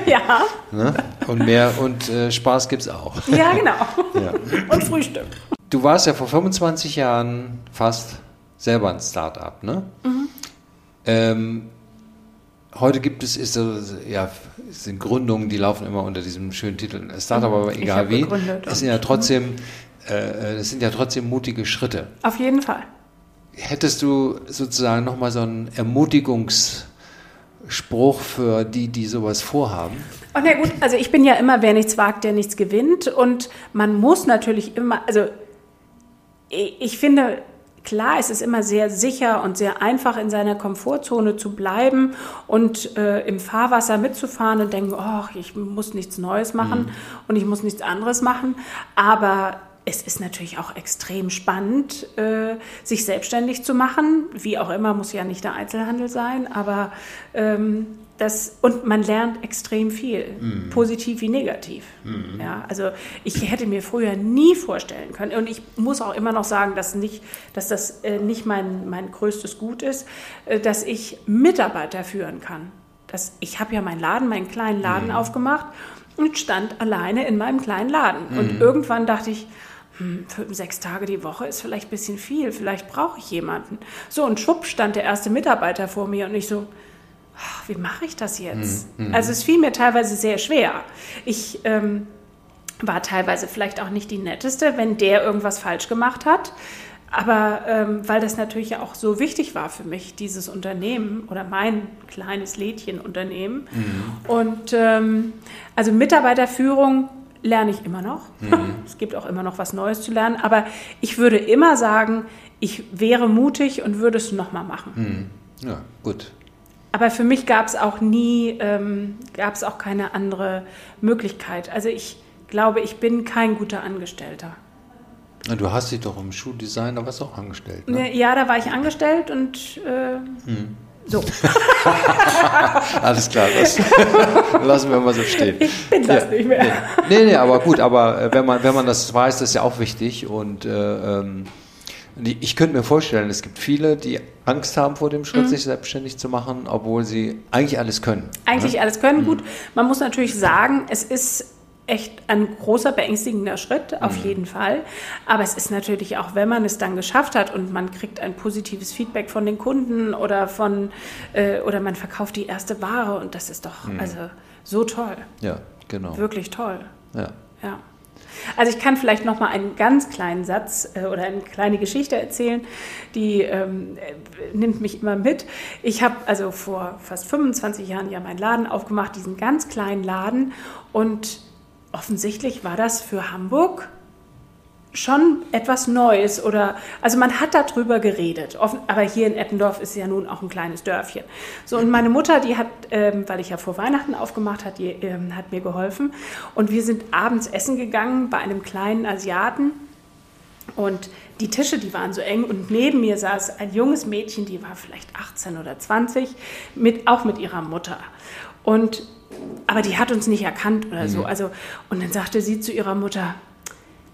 ja. ne? Und mehr und äh, Spaß gibt es auch. ja, genau. Ja. Und Frühstück. Du warst ja vor 25 Jahren fast selber ein Start-up, ne? Mhm. Ähm, Heute gibt es, ist, ja, sind Gründungen, die laufen immer unter diesem schönen Titel Startup, aber egal wie. Es sind ja trotzdem, äh, es sind ja trotzdem mutige Schritte. Auf jeden Fall. Hättest du sozusagen nochmal so einen Ermutigungsspruch für die, die sowas vorhaben? Oh, na gut, also ich bin ja immer, wer nichts wagt, der nichts gewinnt. Und man muss natürlich immer, also ich finde, Klar, es ist immer sehr sicher und sehr einfach, in seiner Komfortzone zu bleiben und äh, im Fahrwasser mitzufahren und denken, oh, ich muss nichts Neues machen mhm. und ich muss nichts anderes machen. Aber es ist natürlich auch extrem spannend, äh, sich selbstständig zu machen. Wie auch immer, muss ja nicht der Einzelhandel sein, aber ähm, das, und man lernt extrem viel, mhm. positiv wie negativ. Mhm. Ja, also ich hätte mir früher nie vorstellen können, und ich muss auch immer noch sagen, dass, nicht, dass das äh, nicht mein, mein größtes Gut ist, äh, dass ich Mitarbeiter führen kann. Das, ich habe ja meinen Laden, meinen kleinen Laden mhm. aufgemacht und stand alleine in meinem kleinen Laden. Mhm. Und irgendwann dachte ich, hm, fünf, sechs Tage die Woche ist vielleicht ein bisschen viel, vielleicht brauche ich jemanden. So, und schwupp stand der erste Mitarbeiter vor mir und ich so, wie mache ich das jetzt? Mhm. Also es fiel mir teilweise sehr schwer. Ich ähm, war teilweise vielleicht auch nicht die netteste, wenn der irgendwas falsch gemacht hat. Aber ähm, weil das natürlich auch so wichtig war für mich, dieses Unternehmen oder mein kleines Lädchenunternehmen. Mhm. Und ähm, also Mitarbeiterführung lerne ich immer noch. Mhm. es gibt auch immer noch was Neues zu lernen. Aber ich würde immer sagen, ich wäre mutig und würde es nochmal machen. Mhm. Ja, gut. Aber für mich gab es auch nie, ähm, gab es auch keine andere Möglichkeit. Also ich glaube, ich bin kein guter Angestellter. Du hast dich doch im Schuhdesign, da warst du auch angestellt. Ne? Ja, da war ich angestellt und äh, hm. so. Alles klar, das lassen wir mal so stehen. Ich bin das ja, nicht mehr. Nee. nee, nee, aber gut, aber äh, wenn man, wenn man das weiß, das ist ja auch wichtig und äh, ähm, ich könnte mir vorstellen, es gibt viele, die Angst haben vor dem Schritt, mhm. sich selbstständig zu machen, obwohl sie eigentlich alles können. Eigentlich ne? alles können, mhm. gut. Man muss natürlich sagen, es ist echt ein großer, beängstigender Schritt, auf mhm. jeden Fall. Aber es ist natürlich auch, wenn man es dann geschafft hat und man kriegt ein positives Feedback von den Kunden oder von äh, oder man verkauft die erste Ware und das ist doch mhm. also so toll. Ja, genau. Wirklich toll. Ja. Ja. Also ich kann vielleicht noch mal einen ganz kleinen Satz äh, oder eine kleine Geschichte erzählen, die ähm, äh, nimmt mich immer mit. Ich habe also vor fast 25 Jahren ja meinen Laden aufgemacht, diesen ganz kleinen Laden und offensichtlich war das für Hamburg schon etwas Neues oder also man hat darüber geredet. Aber hier in Eppendorf ist ja nun auch ein kleines Dörfchen. So und meine Mutter, die hat, ähm, weil ich ja vor Weihnachten aufgemacht hat, die ähm, hat mir geholfen und wir sind abends essen gegangen bei einem kleinen Asiaten und die Tische, die waren so eng und neben mir saß ein junges Mädchen, die war vielleicht 18 oder 20, mit, auch mit ihrer Mutter. Und aber die hat uns nicht erkannt oder so. Mhm. Also, und dann sagte sie zu ihrer Mutter,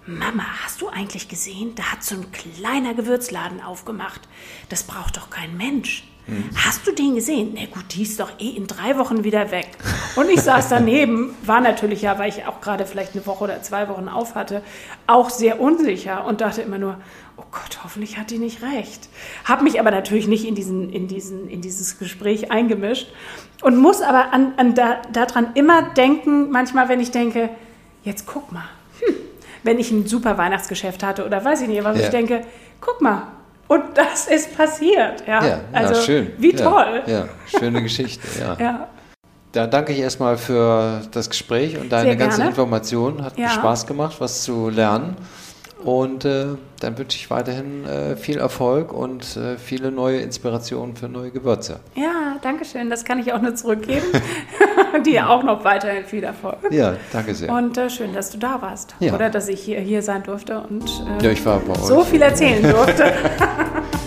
Mama, hast du eigentlich gesehen, da hat so ein kleiner Gewürzladen aufgemacht. Das braucht doch kein Mensch. Mhm. Hast du den gesehen? Na gut, die ist doch eh in drei Wochen wieder weg. Und ich saß daneben, war natürlich ja, weil ich auch gerade vielleicht eine Woche oder zwei Wochen auf hatte, auch sehr unsicher und dachte immer nur, oh Gott, hoffentlich hat die nicht recht. Habe mich aber natürlich nicht in, diesen, in, diesen, in dieses Gespräch eingemischt und muss aber an, an da, daran immer denken, manchmal, wenn ich denke, jetzt guck mal, hm, wenn ich ein super Weihnachtsgeschäft hatte oder weiß ich nicht, was ja. ich denke, guck mal, und das ist passiert. Ja, ja also ja, schön. Wie toll. Ja, schöne Geschichte. Ja. ja. Da danke ich erstmal für das Gespräch und deine ganze Information. Hat Spaß gemacht, was zu lernen. Und äh, dann wünsche ich weiterhin äh, viel Erfolg und äh, viele neue Inspirationen für neue Gewürze. Ja, danke schön. Das kann ich auch nur zurückgeben. Dir auch noch weiterhin viel Erfolg. Ja, danke sehr. Und äh, schön, dass du da warst. Ja. Oder dass ich hier, hier sein durfte und äh, ja, ich war so viel erzählen durfte.